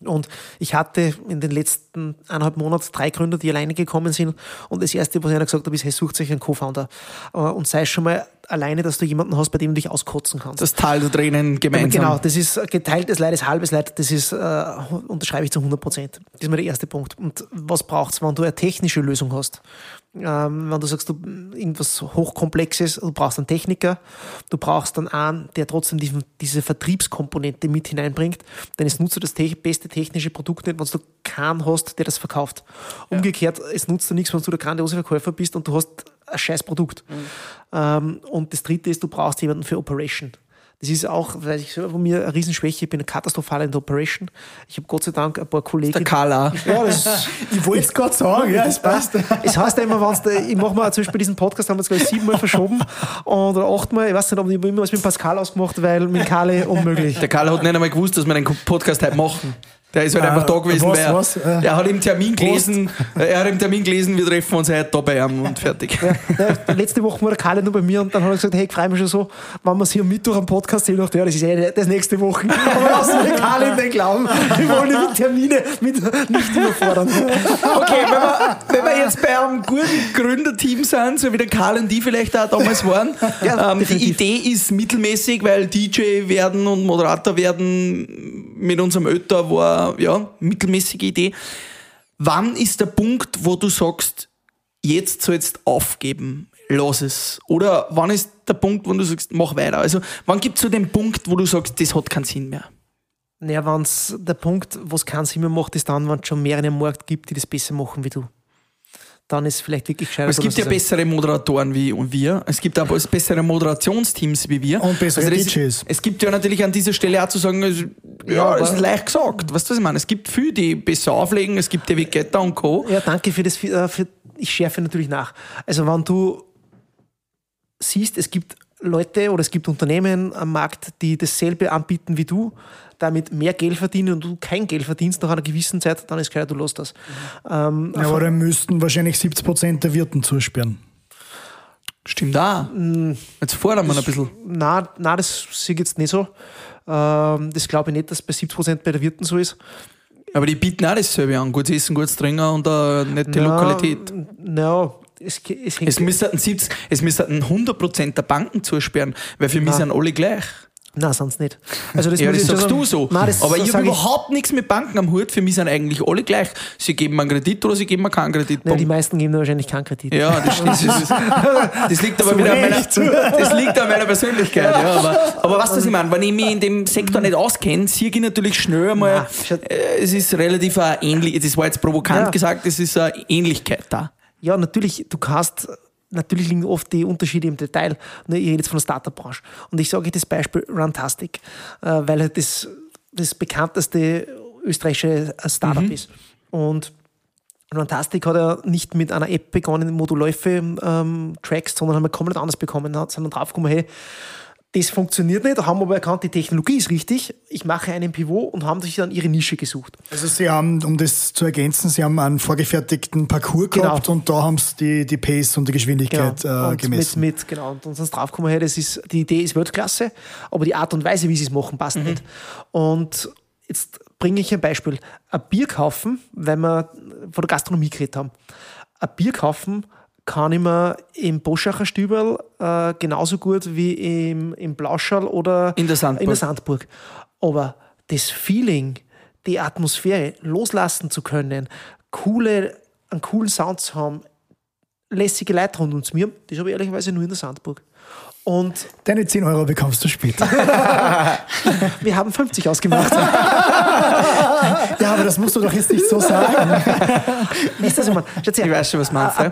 Und ich hatte in den letzten eineinhalb Monaten drei Gründer, die alleine gekommen sind. Und das erste, was ich ihnen gesagt habe, ist, hey, sucht euch einen Co-Founder. Äh, Und sei schon mal alleine, dass du jemanden hast, bei dem du dich auskotzen kannst. Das Tal der Tränen gemeinsam. Genau, das ist geteiltes Leid ist halbes Leid, das ist, äh, unterschreibe ich zu 100 Prozent. Das ist mal der erste Punkt. Und was braucht's, wenn du eine technische Lösung hast? Ähm, wenn du sagst, du irgendwas hochkomplexes, du brauchst einen Techniker, du brauchst dann einen, der trotzdem diesen, diese Vertriebskomponente mit hineinbringt, denn es nutzt dir das te beste technische Produkt nicht, wenn du keinen hast, der das verkauft. Umgekehrt, es nutzt dir nichts, wenn du der grandiose Verkäufer bist und du hast ein scheiß Produkt. Ähm, und das dritte ist, du brauchst jemanden für Operation. Das ist auch, weil ich selber von mir eine Riesenschwäche, ich bin katastrophal in der Operation. Ich habe Gott sei Dank ein paar Kollegen. Der Kala. ja, das, Ich wollte es gerade sagen, ja, es passt. es heißt ja immer, wenn's da, ich mache mal zum Beispiel diesen Podcast, haben wir jetzt gleich siebenmal verschoben und, oder achtmal, ich weiß nicht, ob ich immer was mit Pascal ausgemacht, weil mit Kale unmöglich. Der Karl hat nicht einmal gewusst, dass wir den Podcast heute machen. Der ist halt Äh, einfach da gewesen, was, weil er, was? Äh, er hat im Termin gelesen, er hat im Termin gelesen, wir treffen uns heute da bei ihm und fertig. Ja, letzte Woche war der Kalle nur bei mir und dann hat er gesagt, hey, ich freue mich schon so, wenn wir es hier am Mittwoch am Podcast sehen, dachte ich, ja, das ist eh das nächste Woche. Aber lassen wir Kalle in den Glauben, wir wollen mit Termine mit, nicht überfordern. Okay, wenn wir, wenn wir jetzt bei einem guten Gründerteam sind, so wie der Karl und die vielleicht auch damals waren, Ja, ähm, die. Idee ist mittelmäßig, weil DJ werden und Moderator werden mit unserem Ötter war ja mittelmäßige Idee. Wann ist der Punkt, wo du sagst, jetzt sollst aufgeben, lass es? Oder wann ist der Punkt, wo du sagst, mach weiter? Also wann gibt es so den Punkt, wo du sagst, das hat keinen Sinn mehr? Naja, wenn's, der Punkt, wo es keinen Sinn mehr macht, ist dann, wenn es schon mehrere am Markt gibt, die das besser machen wie du. Dann ist es vielleicht wirklich gescheiter. Es gibt ja bessere Moderatoren wie und wir. Es gibt aber bessere Moderationsteams wie wir. Also Und bessere das, DJs. Es gibt ja natürlich an dieser Stelle auch zu sagen, also, ja, das ist leicht gesagt. Weißt du, was ich meine? Es gibt viele, die besser auflegen. Es gibt David Guetta und Co. Ja, danke für das. Für, für, ich schärfe natürlich nach. Also, wenn du siehst, es gibt Leute oder es gibt Unternehmen am Markt, die dasselbe anbieten wie du, damit mehr Geld verdienen und du kein Geld verdienst nach einer gewissen Zeit, dann ist klar, du lässt das. Ähm, Ja, aber dann müssten wahrscheinlich 70 Prozent der Wirten zusperren. Stimmt auch. Jetzt fordern wir ein bisschen. na, na, das sehe ich jetzt nicht so. Ähm, das glaube ich nicht, dass bei 70% bei der Wirten so ist. Aber die bieten auch dasselbe an. Gutes Essen, gutes Trinken und eine nette Lokalität. Na, es, es Es müssten 70, es müssten 100% der Banken zusperren, weil für mich Nein. sind alle gleich. Nein, sonst nicht. Also das Ja, das ich sagst du so. Nein, das aber ich sag habe überhaupt nichts mit Banken am Hut. Für mich sind eigentlich alle gleich. Sie geben mir einen Kredit oder sie geben mir keinen Kredit. Ja, die meisten geben wahrscheinlich keinen Kredit. Ja, das, das, ist, das liegt aber wieder an meiner, das liegt an meiner Persönlichkeit. Ja, aber, aber was ich meine? Wenn ich mich in dem Sektor nicht auskenne, sehe ich natürlich schnell einmal, Nein, äh, es ist relativ ähnlich, das war jetzt provokant Ja. gesagt, es ist eine Ähnlichkeit da. Ja, natürlich, du kannst, natürlich liegen oft die Unterschiede im Detail. Ne, Ich rede jetzt von der Startup-Branche. Und ich sage das Beispiel Runtastic, äh, weil halt das das bekannteste österreichische Startup ist. Und Runtastic hat ja nicht mit einer App begonnen, wo du Läufe ähm, trackst, sondern haben wir komplett anders bekommen. Hat- Sind dann draufgekommen, hey, das funktioniert nicht, haben aber erkannt, die Technologie ist richtig, ich mache einen Pivot und haben sich dann ihre Nische gesucht. Also Sie haben, um das zu ergänzen, Sie haben einen vorgefertigten Parcours Genau. gehabt und da haben Sie die, die Pace und die Geschwindigkeit äh, und gemessen. Mit, mit, genau. Und sind draufgekommen, hey, das ist, die Idee ist Weltklasse, aber die Art und Weise, wie sie es machen, passt nicht. Und jetzt bringe ich ein Beispiel. Ein Bier kaufen, weil wir von der Gastronomie geredet haben. Ein Bier kaufen kann ich mir im Boschacher Stüberl äh, genauso gut wie im, im Blauschall oder In der Sandburg. in der Sandburg. Aber das Feeling, die Atmosphäre loslassen zu können, coole, einen coolen Sound zu haben, lässige Leute rund uns mir, das habe ich ehrlicherweise nur in der Sandburg. Und Deine 10 Euro bekommst du später. wir haben 50 ausgemacht. ja, aber das musst du doch jetzt nicht so sagen. Du, was ich weiß schon, was du meinst. ja.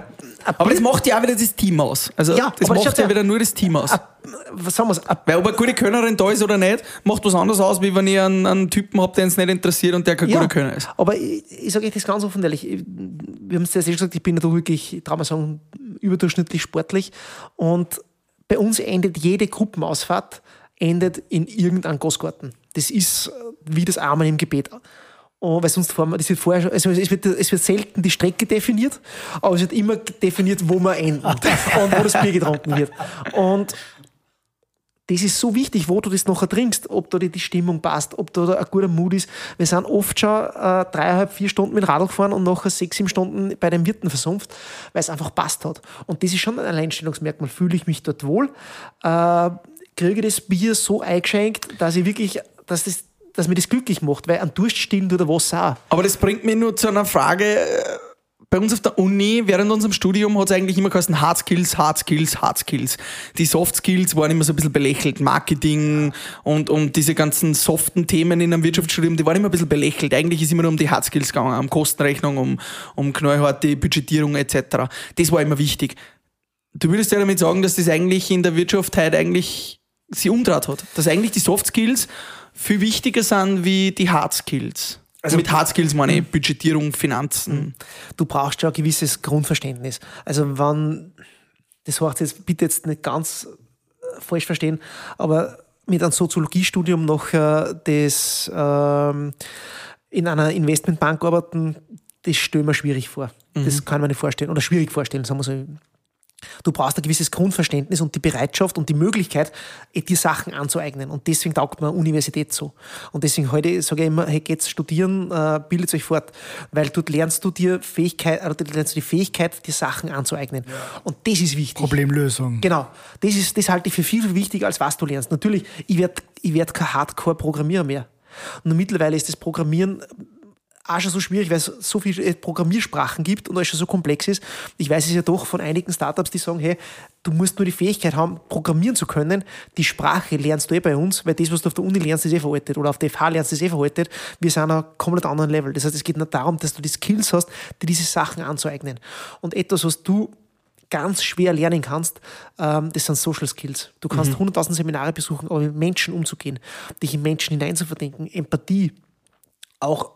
a- Aber das macht ja auch wieder das Team aus. Also Ja, das macht ja wieder nur das Team aus. a- was sagen wir's? A- Weil ob eine gute Könnerin da ist oder nicht, macht was anderes aus, wie wenn ich einen, einen Typen habe, den es nicht interessiert und der kein guter Könner ist. aber ich, ich sage euch das ganz offen ehrlich. Ich- Wir haben es ja selbst gesagt, ich bin natürlich wirklich, ich traue mal sagen, überdurchschnittlich sportlich. Und bei uns endet jede Gruppenausfahrt endet in irgendeinem Gosgarten. Das ist äh, wie das Amen im Gebet. Und, weil sonst fahren wir, das wird vorher schon, also es wird, es wird selten die Strecke definiert, aber es wird immer definiert, wo wir enden und wo das Bier getrunken wird. Und das ist so wichtig, wo du das nachher trinkst, ob da die, Stimmung passt, ob da ein guter Mut ist. Wir sind oft schon äh, dreieinhalb, vier Stunden mit Radl gefahren und nachher sechs, sieben Stunden bei den Wirten versumpft, weil es einfach passt hat. Und das ist schon ein Alleinstellungsmerkmal. Fühle ich mich dort wohl? Äh, kriege das Bier so eingeschenkt, dass ich wirklich, dass das dass mir das glücklich macht, weil ein Durst stillen tut Wasser auch. Aber das bringt mich nur zu einer Frage. Bei uns auf der Uni, während unserem Studium, hat es eigentlich immer geheißen Hard Skills, Hard Skills, Hard Skills. Die Soft Skills waren immer so ein bisschen belächelt. Marketing und, und diese ganzen soften Themen in einem Wirtschaftsstudium, die waren immer ein bisschen belächelt. Eigentlich ist immer nur um die Hard Skills gegangen, um Kostenrechnung, um, um knallharte Budgetierung etc. Das war immer wichtig. Du würdest ja damit sagen, dass das eigentlich in der Wirtschaft heute eigentlich sie umdraht hat. Dass eigentlich die Soft Skills viel wichtiger sind wie die Hard Skills. Also mit Hard Skills meine ich Budgetierung, Finanzen. du brauchst schon ein gewisses Grundverständnis. Also wenn, das heißt jetzt bitte jetzt nicht ganz äh, falsch verstehen, aber mit einem Soziologiestudium noch äh, das ähm, in einer Investmentbank arbeiten, das stelle ich mir schwierig vor. Das kann man nicht vorstellen oder schwierig vorstellen, sagen wir so. Du brauchst ein gewisses Grundverständnis und die Bereitschaft und die Möglichkeit, eh dir Sachen anzueignen. Und deswegen taugt eine Universität so. Und deswegen heute sage ich immer, hey, geht's studieren, äh, bildet euch fort. Weil dort lernst du dir Fähigkeit, oder dort lernst du die Fähigkeit, dir Sachen anzueignen. Und das ist wichtig. Problemlösung. Genau. Das, ist, das halte ich für viel, viel wichtiger, als was du lernst. Natürlich, ich werde ich werd kein Hardcore-Programmierer mehr. Und mittlerweile ist das Programmieren auch schon so schwierig, weil es so viele Programmiersprachen gibt und alles schon so komplex ist. Ich weiß es ja doch von einigen Startups, die sagen, hey, du musst nur die Fähigkeit haben, programmieren zu können. Die Sprache lernst du eh bei uns, weil das, was du auf der Uni lernst, ist eh veraltet oder auf der FH lernst, ist eh veraltet. Wir sind auf einem komplett anderen Level. Das heißt, es geht nicht darum, dass du die Skills hast, dir diese Sachen anzueignen. Und etwas, was du ganz schwer lernen kannst, ähm, das sind Social Skills. Du kannst 100.000 Seminare besuchen, aber mit Menschen umzugehen, dich in Menschen hineinzuverdenken, Empathie, auch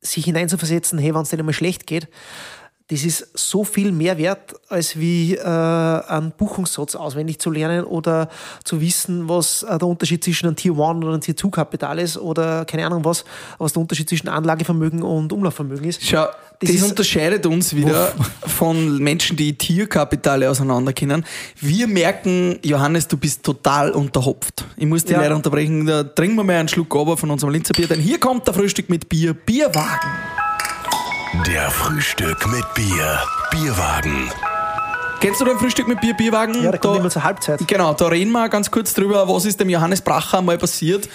sich hineinzuversetzen, hey, wenn es dir einmal schlecht geht, das ist so viel mehr wert, als wie äh, einen Buchungssatz auswendig zu lernen oder zu wissen, was äh, der Unterschied zwischen einem Tier 1 oder einem Tier 2 Kapital ist oder keine Ahnung was, was der Unterschied zwischen Anlagevermögen und Umlaufvermögen ist. Schau, das, ist- unterscheidet uns wieder von Menschen, die Tierkapitale auseinander kennen. Wir merken, Johannes, du bist total unterhopft. Ich muss dich Ja. leider unterbrechen. Da trinken wir mal einen Schluck aber von unserem Linzer Bier, denn hier kommt der Frühstück mit Bier, Bierwagen. Der Frühstück mit Bier. Bierwagen. Kennst du den Frühstück mit Bier, Bierwagen? Ja, da kommt immer zur Halbzeit. Genau, da reden wir ganz kurz drüber, was ist dem Johannes Bracher mal passiert,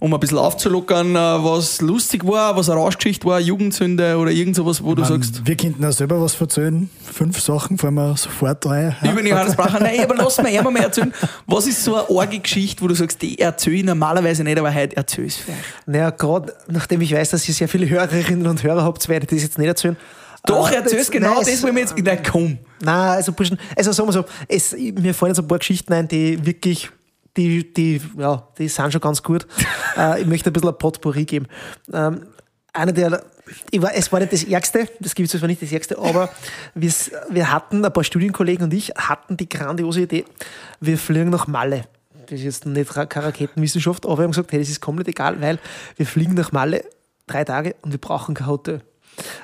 um ein bisschen aufzulockern, äh, was lustig war, was eine Rauschgeschichte war, Jugendsünde oder irgend sowas, wo du sagst, Wir könnten auch selber was erzählen. Fünf Sachen fallen mir sofort ein. über den Johannes Bracher, nein, aber lass mir einmal mal erzählen, was ist so eine arge Geschichte, wo du sagst, die erzähle ich normalerweise nicht, aber heute erzähle ich es vielleicht. Naja, gerade nachdem ich weiß, dass ihr sehr viele Hörerinnen und Hörer habt, werde ich das jetzt nicht erzählen. Doch, Äh, erzähl es genau, nein, das wollen wir jetzt, nein, komm. Nein, also also sagen wir so, es, mir fallen jetzt ein paar Geschichten ein, die wirklich, die, die, ja, die sind schon ganz gut. äh, ich möchte ein bisschen ein Potpourri geben. Ähm, einer der, war, es war nicht das Ärgste, das gibt es zwar nicht das Ärgste, aber wir, hatten, ein paar Studienkollegen und ich, hatten die grandiose Idee, wir fliegen nach Malle. Das ist jetzt nicht keine Raketenwissenschaft, aber wir haben gesagt, hey, das ist komplett egal, weil wir fliegen nach Malle drei Tage und wir brauchen kein Hotel.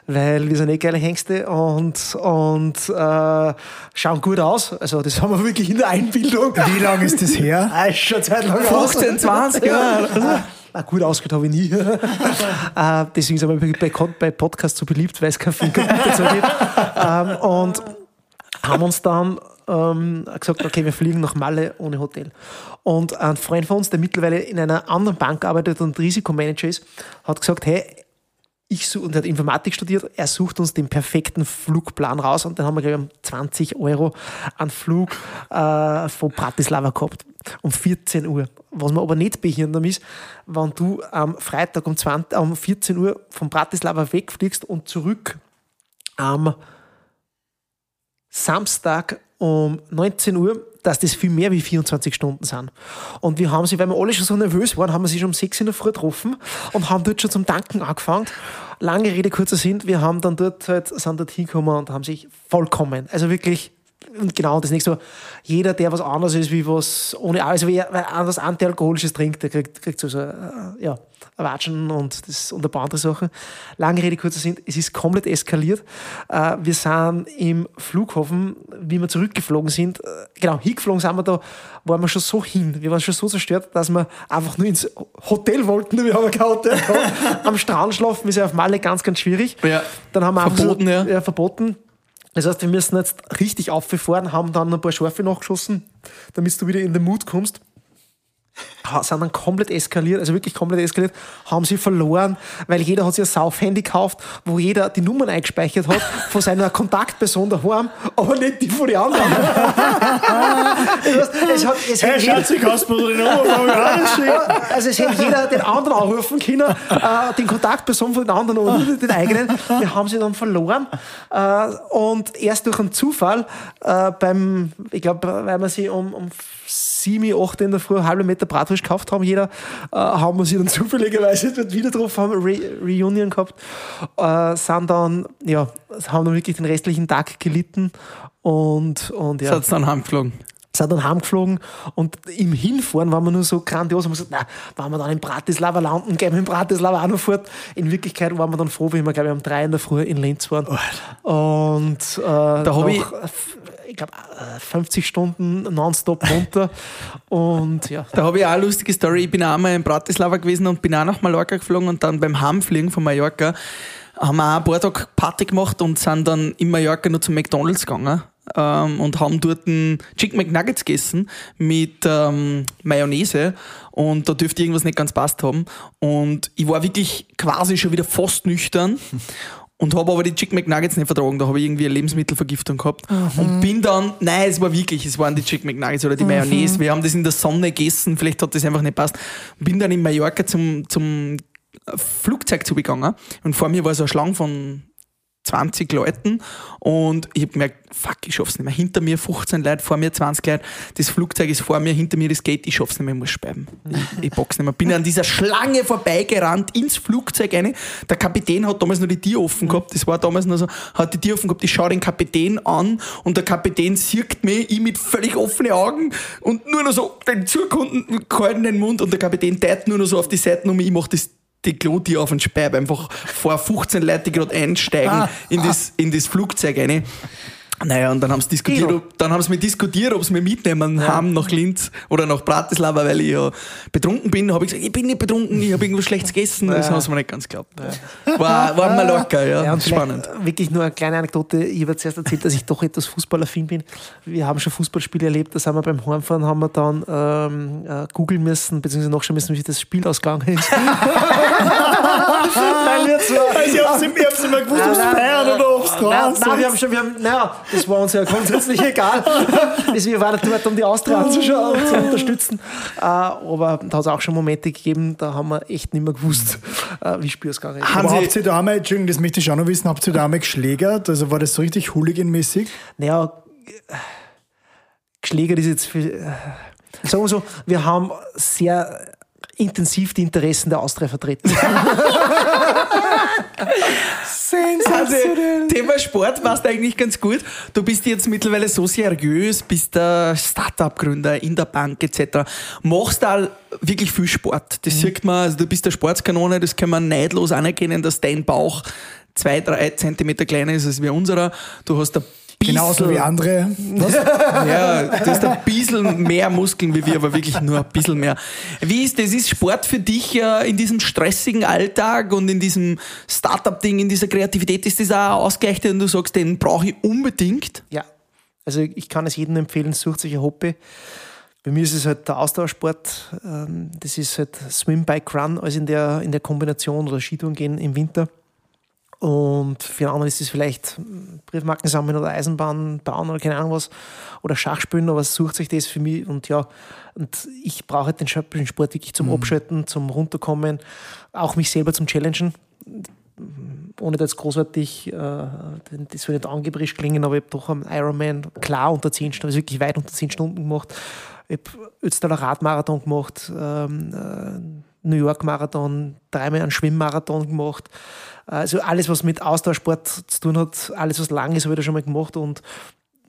Weil wir sind eh geile Hengste und, und äh, schauen gut aus. Also das haben wir wirklich in der Einbildung. Wie lange ist das her? Ah, ist schon Zeit lang 15, 20 Jahre. Ja. Ah, gut ausgeschaut habe ich nie. äh, deswegen sind wir bei, bei Podcasts so beliebt, weil es kein Finger dazu gibt. ähm, und haben uns dann ähm, gesagt, okay, wir fliegen nach Malle ohne Hotel. Und ein Freund von uns, der mittlerweile in einer anderen Bank arbeitet und Risikomanager ist, hat gesagt, hey, ich suche, und er hat Informatik studiert, er sucht uns den perfekten Flugplan raus und dann haben wir, glaube ich, um 20 Euro einen Flug äh, von Bratislava gehabt. Um 14 Uhr. Was man aber nicht behindern ist, wenn du am Freitag um, 20, um 14 Uhr von Bratislava wegfliegst und zurück am Samstag um 19 Uhr, dass das viel mehr wie 24 Stunden sind. Und wir haben sie, weil wir alle schon so nervös waren, haben wir sie schon um 6 in der Früh getroffen und haben dort schon zum Tanken angefangen. Lange Rede, kurzer Sinn, wir haben dann dort halt, sind dort hingekommen und haben sich vollkommen, also wirklich und genau das nächste so, jeder, der was anderes ist, wie was ohne also wer, wer was Antialkoholisches trinkt, der kriegt, kriegt so, so äh, ja, Watschen und, das, und ein paar andere Sachen. Lange Rede, kurzer Sinn, es ist komplett eskaliert. Äh, wir sind im Flughafen, wie wir zurückgeflogen sind, äh, genau, hingeflogen sind wir da, waren wir schon so hin, wir waren schon so zerstört, dass wir einfach nur ins Hotel wollten, wir haben kein Hotel. Am Strand schlafen ist ja auf Malle ganz, ganz schwierig. Ja. Dann haben wir Verboten, so, ja. ja. verboten. Das heißt, wir müssen jetzt richtig auffahren, haben dann ein paar Schärfe nachgeschossen, damit du wieder in den Mut kommst. Sind dann komplett eskaliert, also wirklich komplett eskaliert, haben sie verloren, weil jeder hat sich ein Sauf-Handy gekauft, wo jeder die Nummern eingespeichert hat von seiner Kontaktperson daheim, aber nicht die von den anderen. Heißt, es hat, es Hey, kannst mir die Nummer mir anschicken? also es hätte jeder den anderen anrufen können, äh, den Kontaktperson von den anderen und den eigenen. Wir haben sie dann verloren. Äh, und erst durch einen Zufall äh, beim, ich glaube, weil wir sie um, um 7, 8 in der Früh einen halben Meter Bratwurst gekauft haben, jeder, äh, haben wir sie dann zufälligerweise wieder drauf, haben Re Reunion gehabt, äh, sind dann, ja, haben dann wirklich den restlichen Tag gelitten und, und ja Seid dann heimgeflogen. Sind dann heimgeflogen und im Hinfahren waren wir nur so grandios. Und wir gesagt, na, wenn wir dann in Bratislava landen, gehen wir in Bratislava auch noch fort. In Wirklichkeit waren wir dann froh, wie wir, glaube ich, um drei in der Früh in Linz waren. Und äh, da hab ich- ich glaube, 50 Stunden nonstop runter. und ja, Da habe ich auch eine lustige Story. Ich bin auch einmal in Bratislava gewesen und bin auch nach Mallorca geflogen und dann beim Heimfliegen von Mallorca haben wir auch ein paar Tage Party gemacht und sind dann in Mallorca noch zum McDonalds gegangen ähm, und haben dort einen Chicken McNuggets gegessen mit ähm, Mayonnaise und da dürfte irgendwas nicht ganz passt haben und ich war wirklich quasi schon wieder fast nüchtern und habe aber die Chicken McNuggets nicht vertragen. Da habe ich irgendwie eine Lebensmittelvergiftung gehabt. Und bin dann, nein, es war wirklich, es waren die Chicken McNuggets oder die Mayonnaise. Wir haben das in der Sonne gegessen, vielleicht hat das einfach nicht passt. Bin dann in Mallorca zum, zum Flugzeug zugegangen und vor mir war so eine Schlange von 20 Leuten und ich habe gemerkt, fuck, ich schaff's nicht mehr. Hinter mir 15 Leute, vor mir 20 Leute, das Flugzeug ist vor mir, hinter mir das Gate, ich schaff's nicht mehr, ich muss speiben. Ich, ich box nicht mehr. Bin an dieser Schlange vorbeigerannt ins Flugzeug rein. Der Kapitän hat damals noch die Tür offen gehabt, das war damals noch so, hat die Tür offen gehabt, ich schaue den Kapitän an und der Kapitän sieht mich, ich mit völlig offenen Augen und nur noch so den zugehaltenen Mund und der Kapitän teilt nur noch so auf die Seiten um mich, ich mach das die Klotür auf und speib einfach vor 15 Leute, die gerade einsteigen in, das, in das Flugzeug rein. Naja, und dann haben sie diskutiert, ob, dann haben sie mir diskutiert, ob sie mich mitnehmen haben nach Linz oder nach Bratislava, weil ich ja betrunken bin. Habe ich gesagt, ich bin nicht betrunken, ich habe irgendwas Schlechtes gegessen. Das haben sie mir nicht ganz geglaubt. War, war mal locker, ja. Ja, Spannend. Wirklich nur eine kleine Anekdote. Ich habe zuerst erzählt, dass ich doch etwas Fußballaffin bin. Wir haben schon Fußballspiele erlebt. Da sind wir beim Heimfahren, haben wir dann ähm, äh, googeln müssen, beziehungsweise nachschauen müssen, wie das Spiel ausgegangen ist. Weil wir zwar, Also, ich ich hab's immer gewusst, ob es feiern oder ob es Nein, dran nein, wir haben schon, wir haben, naja, das war uns ja grundsätzlich egal. Das, wir waren dort, um die Austria anzuschauen und zu unterstützen. Äh, aber da hat es auch schon Momente gegeben, da haben wir echt nicht mehr gewusst, äh, wie Spielsgang ist. Aber Haben habt Sie, ihr da einmal, Entschuldigung, das möchte ich schon noch wissen, habt ihr da einmal geschlägert? Also war das so richtig Hooligan-mäßig? Naja, geschlägert ist jetzt viel. Äh, sagen wir so, wir haben sehr intensiv die Interessen der Austria vertreten. also, Thema Sport passt eigentlich ganz gut. Du bist jetzt mittlerweile so seriös, bist der Startup-Gründer in der Bank etc. Machst da wirklich viel Sport. Das sieht man, also du bist der Sportskanone, das kann man neidlos anerkennen, dass dein Bauch zwei, drei Zentimeter kleiner ist als wie unserer. Du hast Genauso wie andere. Was? Ja, du hast ein bisschen mehr Muskeln wie wir, aber wirklich nur ein bisschen mehr. Wie ist das? Ist Sport für dich äh, in diesem stressigen Alltag und in diesem Startup-Ding, in dieser Kreativität, ist das auch ausgleichend und du sagst, den brauche ich unbedingt? Ja, also ich kann es jedem empfehlen, sucht sich ein Hobby. Bei mir ist es halt der Ausdauersport. ähm, Das ist halt Swim, Bike, Run, also in der, in der Kombination oder Skitouren gehen im Winter. Und für andere ist es vielleicht Briefmarken sammeln oder Eisenbahn bauen oder keine Ahnung was. Oder Schachspielen, aber es sucht sich das für mich. Und ja, und ich brauche halt den Sport Sport wirklich zum Abschalten, zum Runterkommen, auch mich selber zum Challengen ohne da jetzt großartig, äh, das soll nicht angeberisch klingen, aber ich habe doch am Ironman klar unter 10 Stunden, also wirklich weit unter 10 Stunden gemacht. Ich habe Ötztaler Radmarathon gemacht, ähm, äh, New York Marathon, dreimal einen Schwimmmarathon gemacht. Also alles, was mit Ausdauersport zu tun hat, alles, was lang ist, habe ich da schon mal gemacht und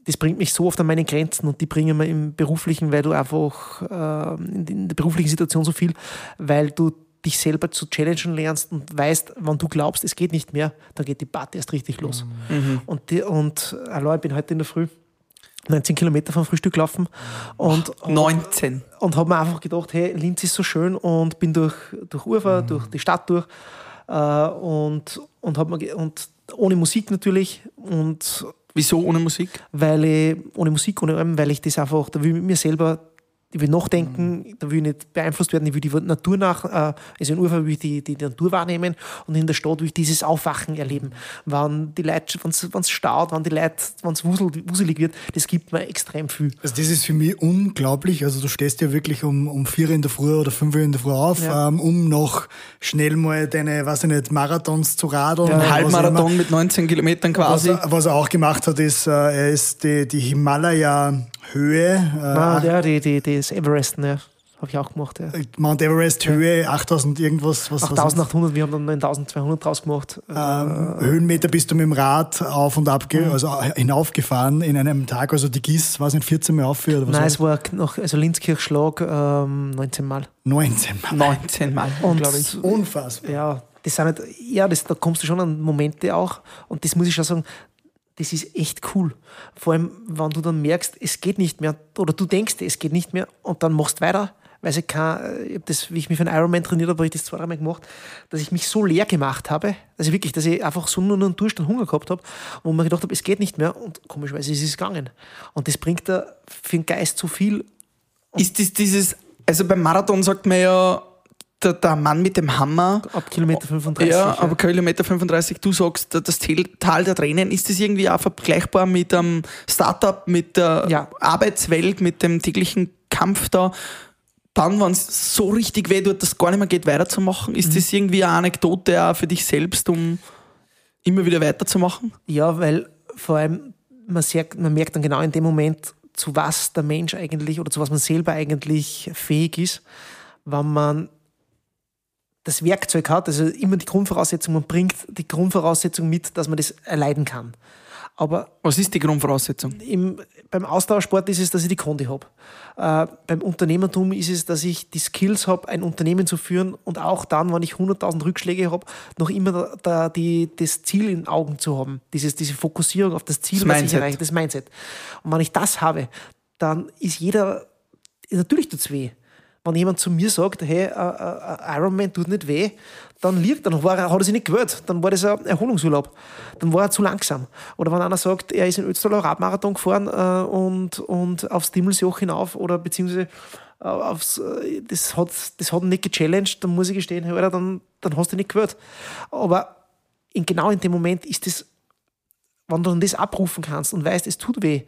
das bringt mich so oft an meine Grenzen und die bringen mir im beruflichen, weil du einfach äh, in der beruflichen Situation so viel, weil du dich selber zu challengen lernst und weißt, wenn du glaubst, es geht nicht mehr, dann geht die Party erst richtig los. Mhm. Und, die, und hallo, ich bin heute in der Früh 19 Kilometer vom Frühstück gelaufen und, 19. und, und habe mir einfach gedacht, hey, Linz ist so schön und bin durch, durch Ufer, mhm. durch die Stadt durch und, und, hab mir, und ohne Musik natürlich und Wieso ohne Musik? Weil ich, ohne Musik, ohne allem, weil ich das einfach, da will ich mit mir selber ich will nachdenken, mhm. da will ich nicht beeinflusst werden, ich will die Natur nach, äh, also in Urfall will ich die, die, die, Natur wahrnehmen und in der Stadt will ich dieses Aufwachen erleben. Wenn die Leute, wenn es staut, wenn die Leute, wenn es wuselig wird, das gibt mir extrem viel. Also das ist für mich unglaublich. Also du stehst ja wirklich um, um vier in der Früh oder fünf in der Früh auf, ja. ähm, um noch schnell mal deine, weiß ich nicht, Marathons zu radeln. Ja. Halbmarathon mit 19 Kilometern quasi. Was, was, er auch gemacht hat, ist, äh, er ist die, die Himalaya Höhe. Äh, ah, ja, die, die, die das Everest, ne? Habe ich auch gemacht, ja. Mount Everest Höhe, 8000 irgendwas. Was, 8800, wir haben dann 9200 draus gemacht. Ähm, äh, Höhenmeter bist du mit dem Rad auf und ab, mhm. also hinaufgefahren in einem Tag, also die GIS, weiß nicht, 14 Mal auf oder was? Nein, es war noch, also Linzkirchschlag ähm, 19 Mal. 19 Mal. 19 Mal, glaube ich. Unfassbar. Ja, das sind halt, ja, das, da kommst du schon an Momente auch und das muss ich schon sagen, das ist echt cool. Vor allem, wenn du dann merkst, es geht nicht mehr, oder du denkst, es geht nicht mehr, und dann machst weiter, weil ich kann, ich habe das, wie ich mich für einen Ironman trainiert habe, habe ich das zwei, dreimal gemacht, dass ich mich so leer gemacht habe, also wirklich, dass ich einfach so nur einen Durst und Hunger gehabt habe, wo man gedacht habe, es geht nicht mehr, und komischerweise ist es gegangen. Und das bringt da für den Geist so viel. Ist das dieses, also beim Marathon sagt man ja, der, der, Mann mit dem Hammer. Ab Kilometer 35. Ja, ja. aber Kilometer 35, du sagst, das Tal der Tränen, ist das irgendwie auch vergleichbar mit einem Startup, mit der ja. Arbeitswelt, mit dem täglichen Kampf da? Dann, wenn es so richtig weh tut, dass es gar nicht mehr geht, weiterzumachen, ist mhm. das irgendwie eine Anekdote auch für dich selbst, um immer wieder weiterzumachen? Ja, weil vor allem man, sagt, man merkt dann genau in dem Moment, zu was der Mensch eigentlich oder zu was man selber eigentlich fähig ist, wenn man das Werkzeug hat, also immer die Grundvoraussetzung, man bringt die Grundvoraussetzung mit, dass man das erleiden kann. Aber Was ist die Grundvoraussetzung? Im, beim Ausdauersport ist es, dass ich die Kondi habe. Äh, beim Unternehmertum ist es, dass ich die Skills habe, ein Unternehmen zu führen und auch dann, wenn ich 100.000 Rückschläge habe, noch immer da, da die, das Ziel in Augen zu haben. Dieses, diese Fokussierung auf das Ziel, das was Mindset. ich erreiche, das Mindset. Und wenn ich das habe, dann ist jeder, natürlich tut es weh wenn jemand zu mir sagt, hey, uh, Ironman tut nicht weh, dann liegt, dann war hat er sich nicht gewöhnt, dann war das ein Erholungsurlaub, dann war er zu langsam. Oder wenn einer sagt, er ist in Ötztaler Radmarathon gefahren äh, und, und aufs Dimmelsjoch hinauf oder beziehungsweise äh, aufs, äh, das, hat, das hat ihn nicht gechallenged, dann muss ich gestehen, hey, Alter, dann, dann hast du nicht gewöhnt. Aber in, genau in dem Moment ist das wenn du dann das abrufen kannst und weißt, es tut weh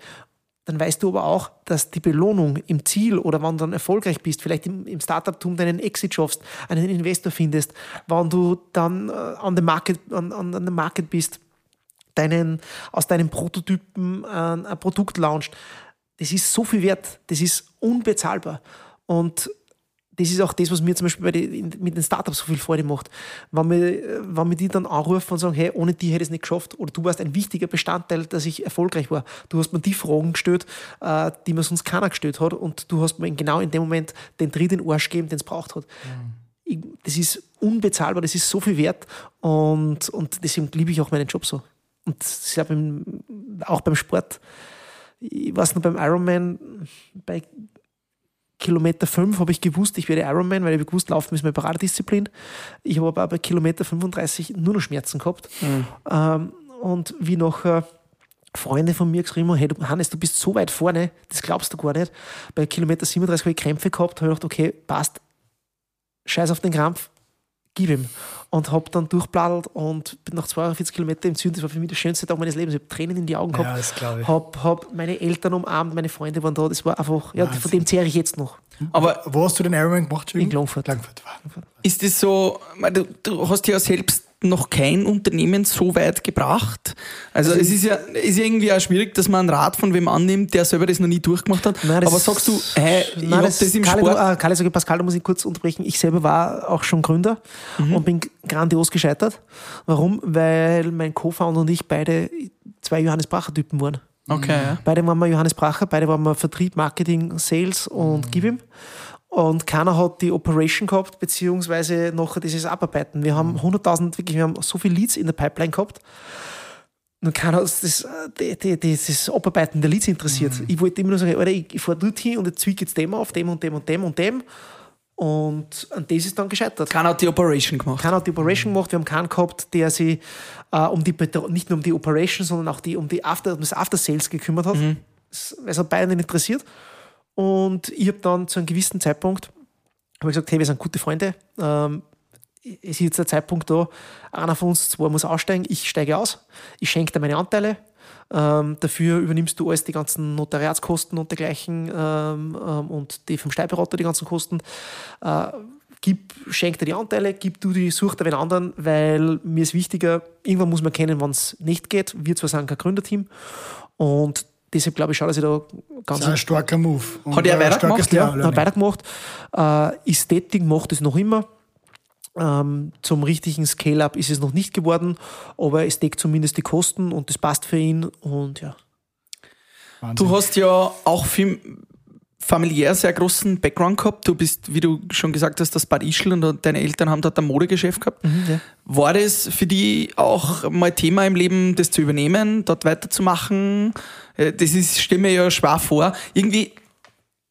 dann weißt du aber auch, dass die Belohnung im Ziel oder wenn du dann erfolgreich bist, vielleicht im, im Startup-Tum deinen Exit schaffst, einen Investor findest, wenn du dann äh, an dem Market, an, an, Market bist, deinen, aus deinem Prototypen äh, ein Produkt launcht, das ist so viel wert, das ist unbezahlbar. Und das ist auch das, was mir zum Beispiel die, mit den Startups so viel Freude macht. Wenn wir, wenn wir die dann anrufen und sagen, hey, ohne die hätte ich es nicht geschafft oder du warst ein wichtiger Bestandteil, dass ich erfolgreich war. Du hast mir die Fragen gestellt, äh, die mir sonst keiner gestellt hat und du hast mir genau in dem Moment den Tritt in den Arsch gegeben, den es braucht hat. Mhm. das ist unbezahlbar, das ist so viel wert und, und deswegen liebe ich auch meinen Job so. Und ja beim, auch beim Sport. Ich weiß noch beim Ironman, bei Kilometer 5 habe ich gewusst, ich werde Ironman, weil ich gewusst, Laufen ist meine Paradedisziplin. Ich habe aber bei Kilometer 35 nur noch Schmerzen gehabt. Mhm. Ähm, und wie noch äh, Freunde von mir geschrieben haben, hey Hannes, du bist so weit vorne, das glaubst du gar nicht. Bei Kilometer 37 habe ich Krämpfe gehabt, habe ich gedacht, okay, passt, scheiß auf den Krampf, gib ihm. Und habe dann durchbladelt und bin nach 42 Kilometern im Süden, das war für mich der schönste Tag meines Lebens. Ich habe Tränen in die Augen gehabt. Ja, das glaube ich. Habe hab meine Eltern umarmt, meine Freunde waren da. Das war einfach, ja, Wahnsinn. von dem zehre ich jetzt noch. Aber wo hast du den Ironman gemacht? In Longford. Langfurt. Ist das so, du, du hast ja selbst noch kein Unternehmen so weit gebracht. Also, also es ist ja ist irgendwie auch schwierig, dass man ein Rat von wem annimmt, der selber das noch nie durchgemacht hat. Nein, Aber sagst du, hey, ich nein, das, das im Karl, Sport... Du, äh, Karl, sag Pascal, da muss ich kurz unterbrechen. Ich selber war auch schon Gründer mhm. und bin grandios gescheitert. Warum? Weil mein Co-Founder und ich beide zwei Johannes Bracher-Typen waren. Okay. Beide waren wir Johannes Bracher, beide waren wir Vertrieb, Marketing, Sales und Gib ihm. Und keiner hat die Operation gehabt, beziehungsweise noch dieses Abarbeiten. Wir haben 100.000, wirklich, wir haben so viele Leads in der Pipeline gehabt. Und keiner hat das, die, die, die, das Abarbeiten der Leads interessiert. Ich wollte immer nur sagen, Alter, ich, ich fahre dorthin und jetzt zwiege jetzt dem auf, dem und dem und dem und dem. Und an das ist dann gescheitert. Keiner hat die Operation gemacht. Keiner hat die Operation gemacht. Wir haben keinen gehabt, der sich äh, um die, nicht nur um die Operation, sondern auch die, um, die After, um das After Sales gekümmert hat. Das- Weil es hat beide nicht interessiert. Und ich habe dann zu einem gewissen Zeitpunkt hab ich gesagt, hey, wir sind gute Freunde. Ähm, es ist jetzt der Zeitpunkt da, einer von uns zwei muss aussteigen, ich steige aus, ich schenke dir meine Anteile. Ähm, dafür übernimmst du alles, die ganzen Notariatskosten und dergleichen ähm, ähm, und die vom Steuerberater die ganzen Kosten. Äh, gib, schenk dir die Anteile, gib du die, such dir einen anderen, weil mir ist wichtiger, irgendwann muss man kennen, wann es nicht geht. Wir zwar sind kein Gründerteam und deshalb glaube ich schon, dass ich da ganz Das ist ein starker Move. Und Hat er weitergemacht? Ja, hat weitergemacht. Äh, Ästhetik macht es noch immer. Ähm, zum richtigen Scale-Up ist es noch nicht geworden, aber es deckt zumindest die Kosten und das passt für ihn. Und ja. Du hast ja auch viel familiär sehr großen Background gehabt. Du bist, wie du schon gesagt hast, das Bad Ischl und deine Eltern haben dort ein Modegeschäft gehabt. ja. War das für die auch mal Thema im Leben, das zu übernehmen, dort weiterzumachen? Äh, Das ist, stelle mir ja schwer vor. Irgendwie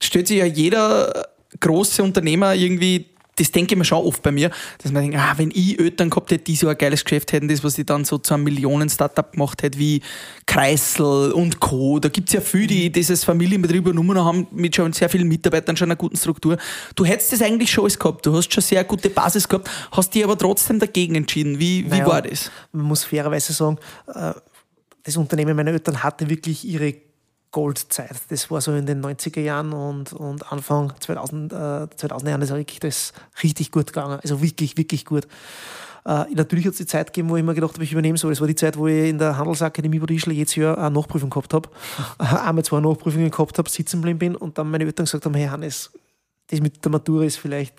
stellt sich ja jeder große Unternehmer irgendwie, das denke ich mir schon oft bei mir, dass man denkt, ah, wenn ich Eltern gehabt hätte, die so ein geiles Geschäft hätten, das, was ich dann so zu einem Millionen-Startup gemacht hätte, wie Kreisel und Co. Da gibt's ja viele, die dieses Familienbetrieb übernommen haben, mit schon sehr vielen Mitarbeitern, schon einer guten Struktur. Du hättest das eigentlich schon alles gehabt. Du hast schon sehr gute Basis gehabt, hast dich aber trotzdem dagegen entschieden. Wie, wie Naja, war das? Man muss fairerweise sagen, äh, das Unternehmen meiner Eltern hatte wirklich ihre Goldzeit. Das war so in den 90er Jahren und, und Anfang 2000, äh, 2000er Jahren, wirklich, das ist richtig gut gegangen. Also wirklich, wirklich gut. Äh, natürlich hat es die Zeit gegeben, wo ich mir gedacht habe, ich übernehme so. Das war die Zeit, wo ich in der Handelsakademie Bad Ischl jedes eine Nachprüfung gehabt habe. Einmal zwei Nachprüfungen gehabt habe, sitzen geblieben bin und dann meine Eltern gesagt haben, hey Hannes, das mit der Matura ist vielleicht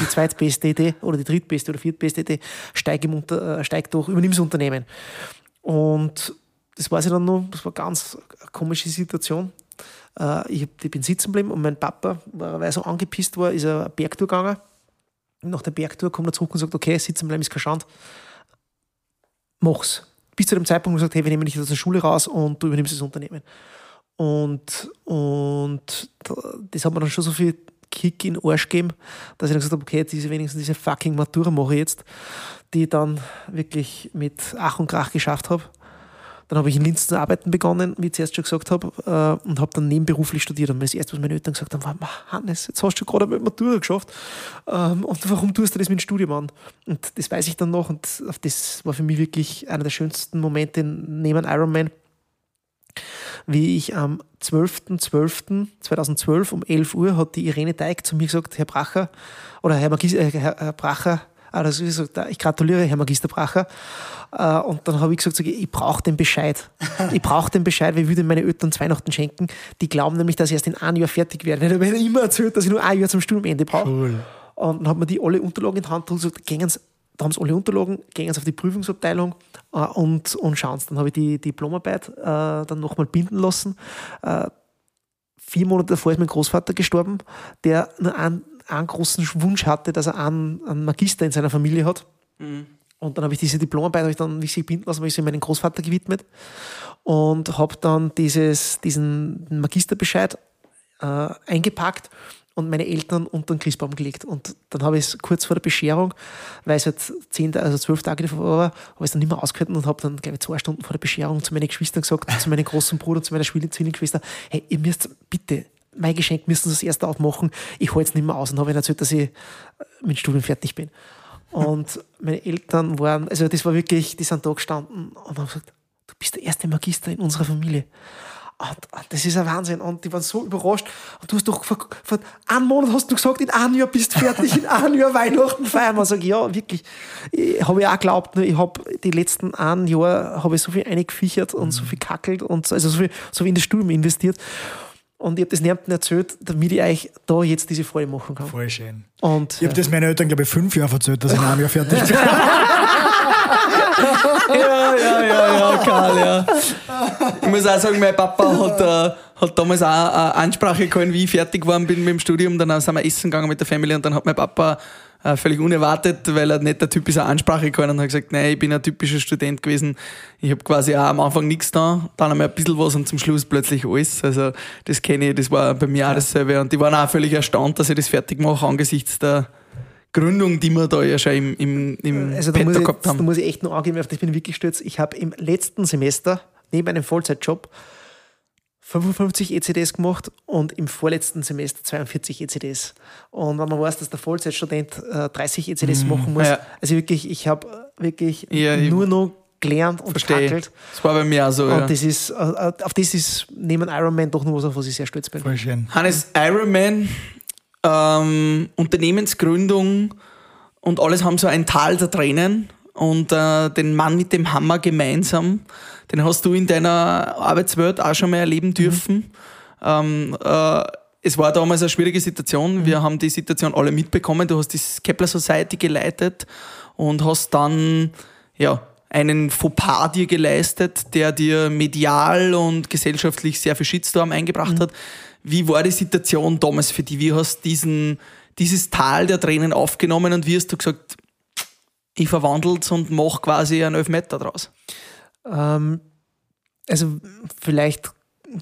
die zweitbeste Idee oder die drittbeste oder viertbeste Idee, steig, im Unter, äh, steig doch, übernimm das Unternehmen. Und das weiß ich dann noch, das war eine ganz komische Situation. Äh, ich, bin sitzen geblieben und mein Papa, weil er so angepisst war, ist eine Bergtour gegangen. Nach der Bergtour kommt er zurück und sagt, okay, sitzen bleiben ist kein Schand. Mach's. Bis zu dem Zeitpunkt, wo er sagt, hey, wir nehmen dich aus der Schule raus und du übernimmst das Unternehmen. Und, und da- das hat mir dann schon so viel Kick in den Arsch gegeben, dass ich dann gesagt habe, okay, diese wenigstens diese fucking Matura mache ich jetzt, die ich dann wirklich mit Ach und Krach geschafft habe. Dann habe ich in Linz zu arbeiten begonnen, wie ich zuerst schon gesagt habe, äh, und habe dann nebenberuflich studiert. Und das erste, was meine Eltern gesagt haben, war, "Ma, Hannes, jetzt hast du gerade eine Matura geschafft. Ähm, und warum tust du das mit dem Studium an? Und das weiß ich dann noch. Und das war für mich wirklich einer der schönsten Momente neben Ironman, wie ich am 12.12.2012 um 11 Uhr hat die Irene Teig zu mir gesagt, Herr Bracher, oder Herr, Magis äh, Herr Bracher, ah, das ist so, da- ich gratuliere, Herr Magister Bracher. Äh, und dann habe ich gesagt, sag ich, ich brauche den Bescheid. Ich brauche den Bescheid, weil ich würde meine Eltern Weihnachten schenken. Die glauben nämlich, dass ich erst in einem Jahr fertig werde. Ich habe immer erzählt, dass ich nur ein Jahr zum Studiumende brauche. Cool. Und dann hat man die alle Unterlagen in die Hand und gesagt, gehen Sie, da haben sie alle Unterlagen, gehen Sie auf die Prüfungsabteilung äh, und, und schauen Sie. Dann habe ich die Diplomarbeit äh, dann nochmal binden lassen. Äh, vier Monate davor ist mein Großvater gestorben, der nur einen, einen großen Wunsch hatte, dass er einen, einen Magister in seiner Familie hat. Und dann habe ich diese Diplomarbeit, habe ich dann, wie sie binden lassen, habe ich sie meinem Großvater gewidmet und habe dann dieses, diesen Magisterbescheid äh, eingepackt und meine Eltern unter den Christbaum gelegt. Und dann habe ich es kurz vor der Bescherung, weil es halt zehn, also zwölf Tage davor war, habe ich es dann nicht mehr ausgehalten und habe dann, glaube ich, zwei Stunden vor der Bescherung zu meinen Geschwistern gesagt, zu meinem großen Bruder, zu meiner Zwillingsschwester, hey, ihr müsst bitte, mein Geschenk müssen Sie das erste aufmachen, ich halte es nicht mehr aus. Und habe ihnen erzählt, dass ich äh, mit dem Studium fertig bin. Und meine Eltern waren, also das war wirklich, die sind da gestanden und haben gesagt, du bist der erste Magister in unserer Familie. Und, und das ist ein Wahnsinn. Und die waren so überrascht. Und du hast doch vor, vor einem Monat hast du gesagt, in einem Jahr bist du fertig, in einem Jahr Weihnachten feiern. Man sagt, ja, wirklich. Ich habe ja auch geglaubt, nur ich habe die letzten ein Jahr habe ich so viel eingefichert und so viel kackelt und so- also so viel, so viel in das Studium investiert. Und ich habe das niemandem erzählt, damit ich euch da jetzt diese Freude machen kann. Voll schön. Und Ich habe das meinen Eltern, glaube ich, fünf Jahre erzählt, dass ich in einem Jahr fertig bin. Ja, ja, ja, ja, Karl, ja. Ich muss auch sagen, mein Papa hat, äh, hat damals auch eine Ansprache gehalten, wie ich fertig geworden bin mit dem Studium. Dann sind wir essen gegangen mit der Familie und dann hat mein Papa äh, völlig unerwartet, weil er nicht der Typ ist, eine Ansprache gehalten und hat gesagt, nein, ich bin ein typischer Student gewesen. Ich habe quasi auch am Anfang nichts da, dann einmal ein bisschen was und zum Schluss plötzlich alles. Also das kenne ich, das war bei mir auch dasselbe. Und die waren auch völlig erstaunt, dass ich das fertig mache angesichts der Gründung, die wir da ja schon im, im, im Also da muss, ich, gehabt da haben. muss ich echt noch angeben, auf das bin ich wirklich stolz. Ich habe im letzten Semester neben einem Vollzeitjob 55 ECDs gemacht und im vorletzten Semester 42 ECDs. Und wenn man weiß, dass der Vollzeitstudent äh, 30 ECDs machen muss, Mhm. Ja. also wirklich, ich habe wirklich Ja, ich- nur noch gelernt und Verstehe. Das war bei mir auch so. Und Ja. das ist, äh, auf das ist neben Ironman doch noch was, auf was ich sehr stolz bin. Voll schön. Hannes Ironman, ähm, Unternehmensgründung und alles haben so ein Tal der Tränen. Und äh, den Mann mit dem Hammer gemeinsam, den hast du in deiner Arbeitswelt auch schon mal erleben dürfen. Ähm, äh, es war damals eine schwierige Situation. Wir haben die Situation alle mitbekommen. Du hast die Kepler Society geleitet und hast dann ja, einen Fauxpas dir geleistet, der dir medial und gesellschaftlich sehr viel Shitstorm eingebracht hat. Wie war die Situation damals für dich? Wie hast du diesen, dieses Tal der Tränen aufgenommen und wie hast du gesagt, ich verwandel's und mach quasi einen Elfmeter draus? Ähm, also vielleicht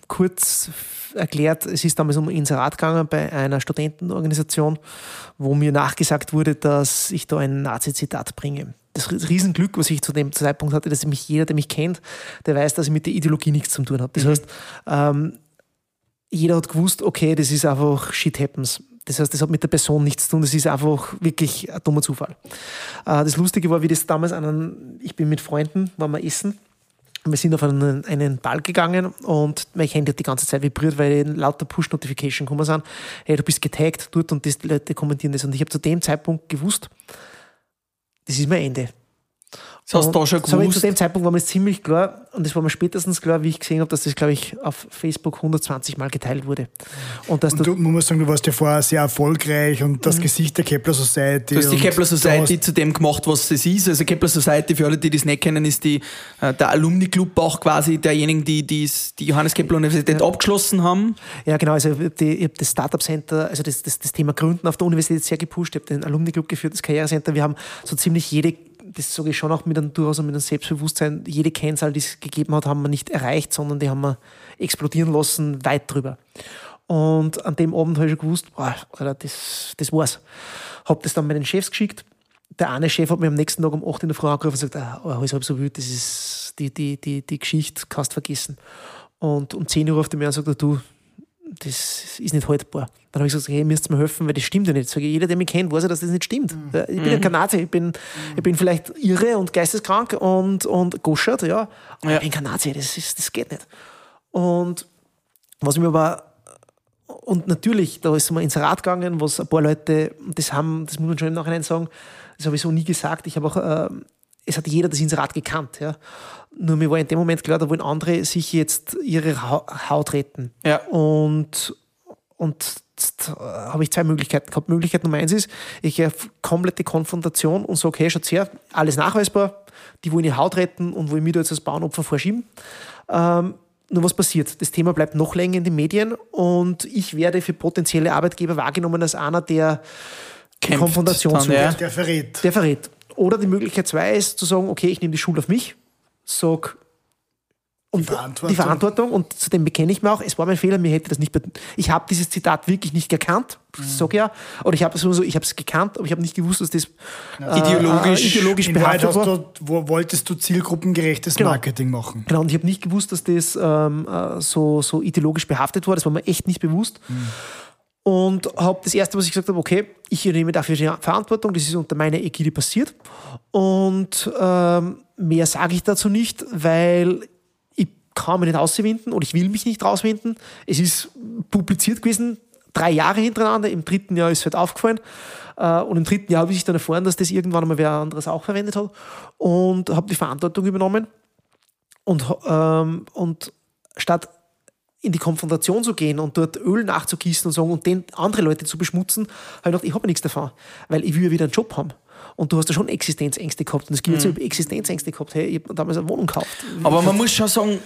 kurz erklärt, es ist damals um Inserat gegangen bei einer Studentenorganisation, wo mir nachgesagt wurde, dass ich da ein Nazi-Zitat bringe. Das Riesenglück, was ich zu dem Zeitpunkt hatte, dass mich jeder, der mich kennt, der weiß, dass ich mit der Ideologie nichts zu tun habe. Das heißt, ähm, jeder hat gewusst, okay, das ist einfach shit happens. Das heißt, das hat mit der Person nichts zu tun, das ist einfach wirklich ein dummer Zufall. Äh, das Lustige war, wie das damals an ich bin mit Freunden, waren wir essen, wir sind auf einen, einen Ball gegangen und mein Handy hat die ganze Zeit vibriert, weil lauter Push-Notification gekommen sind. Hey, du bist getaggt dort und die Leute kommentieren das. Und ich habe zu dem Zeitpunkt gewusst, das ist mein Ende. Das hast du da schon das habe ich Zu gewusst. dem Zeitpunkt war mir ziemlich klar und das war mir spätestens klar, wie ich gesehen habe, dass das, glaube ich, auf Facebook 120 Mal geteilt wurde. Und dass Und du, man muss sagen, du warst ja vorher sehr erfolgreich und Mhm. das Gesicht der Kepler Society. Du hast die Kepler Society zu dem gemacht, was es ist. Also Kepler Society, für alle, die das nicht kennen, ist die, äh, der Alumni-Club auch quasi derjenigen, die die's- die Johannes Kepler Universität abgeschlossen haben. Ja, genau. Also ich habe die- ich hab das Startup Center, also das, das, das Thema Gründen auf der Universität sehr gepusht. Ich habe den Alumni Club geführt, das Karrierecenter. Wir haben so ziemlich jede, das sage ich schon auch mit einem durchaus mit einem Selbstbewusstsein, jede Kennzahl, die es gegeben hat, haben wir nicht erreicht, sondern die haben wir explodieren lassen, weit drüber. Und an dem Abend habe ich schon gewusst, boah, Alter, das, das war's. Habe das dann meinen Chefs geschickt. Der eine Chef hat mir am nächsten Tag um 8 in der Früh angerufen und gesagt, ah, alles halb so wild, das ist die, die, die, die Geschichte, kannst vergessen. Und um 10 Uhr ruft er mir an und sagt, du, das ist nicht haltbar. Dann habe ich gesagt, hey, ihr müsst mir helfen, weil das stimmt ja nicht. Sag ich, jeder, der mich kennt, weiß ja, dass das nicht stimmt. Ja, Ich bin ein Kanadier, ich bin, ich bin vielleicht irre und geisteskrank und, und goschert, ja. Aber Ja. ich bin Kanadier, das, ist, das geht nicht. Und was mir aber, und natürlich, da ist mal ins Rad gegangen, was ein paar Leute, das haben, das muss man schon im Nachhinein sagen, das habe ich so nie gesagt. Ich habe auch, äh, es hat jeder das Inserat gekannt, ja. Nur mir war in dem Moment klar, da wollen andere sich jetzt ihre Hau- Haut retten. Ja. Und, und jetzt äh, habe ich zwei Möglichkeiten gehabt. Möglichkeit Nummer eins ist, ich gehe auf komplette Konfrontation und sage, hey, schaut her, alles nachweisbar, die wollen ihre Haut retten und wollen mich da jetzt als Bauernopfer vorschieben. Ähm, nur was passiert? Das Thema bleibt noch länger in den Medien und ich werde für potenzielle Arbeitgeber wahrgenommen als einer, der Kämpft Konfrontation dann, sucht. ja. Der verrät. Der verrät. Oder die Möglichkeit zwei ist zu sagen, okay, ich nehme die Schuld auf mich, sag und Verantwortung. die Verantwortung und zu dem bekenne ich mir auch, es war mein Fehler, mir hätte das nicht, ich habe dieses Zitat wirklich nicht gekannt, sag ja, oder ich habe es so, ich habe es gekannt, aber ich habe nicht gewusst, dass das äh, Ideologisch- äh, ideologisch In Wahrheit behaftet war. du, wo, wolltest du zielgruppengerechtes Genau. Marketing machen. Genau, und ich habe nicht gewusst, dass das ähm, äh, so, so ideologisch behaftet war. Das war mir echt nicht bewusst. Und habe das Erste, was ich gesagt habe, okay, ich übernehme dafür die Verantwortung, das ist unter meiner Ägide passiert. Und ähm, mehr sage ich dazu nicht, weil ich kann mich nicht rauswinden oder ich will mich nicht rauswinden. Es ist publiziert gewesen, drei Jahre hintereinander. Im dritten Jahr ist es halt aufgefallen. Äh, Und im dritten Jahr habe ich dann erfahren, dass das irgendwann einmal wer anderes auch verwendet hat. Und habe die Verantwortung übernommen. Und, ähm, und statt in die Konfrontation zu gehen und dort Öl nachzugießen und sagen und den andere Leute zu beschmutzen, habe ich gedacht, ich habe nichts davon, weil ich will ja wieder einen Job haben. Und du hast ja schon Existenzängste gehabt. Und es gibt jetzt über Existenzängste gehabt. Hey, ich habe damals eine Wohnung gekauft. Aber man muss schon sagen,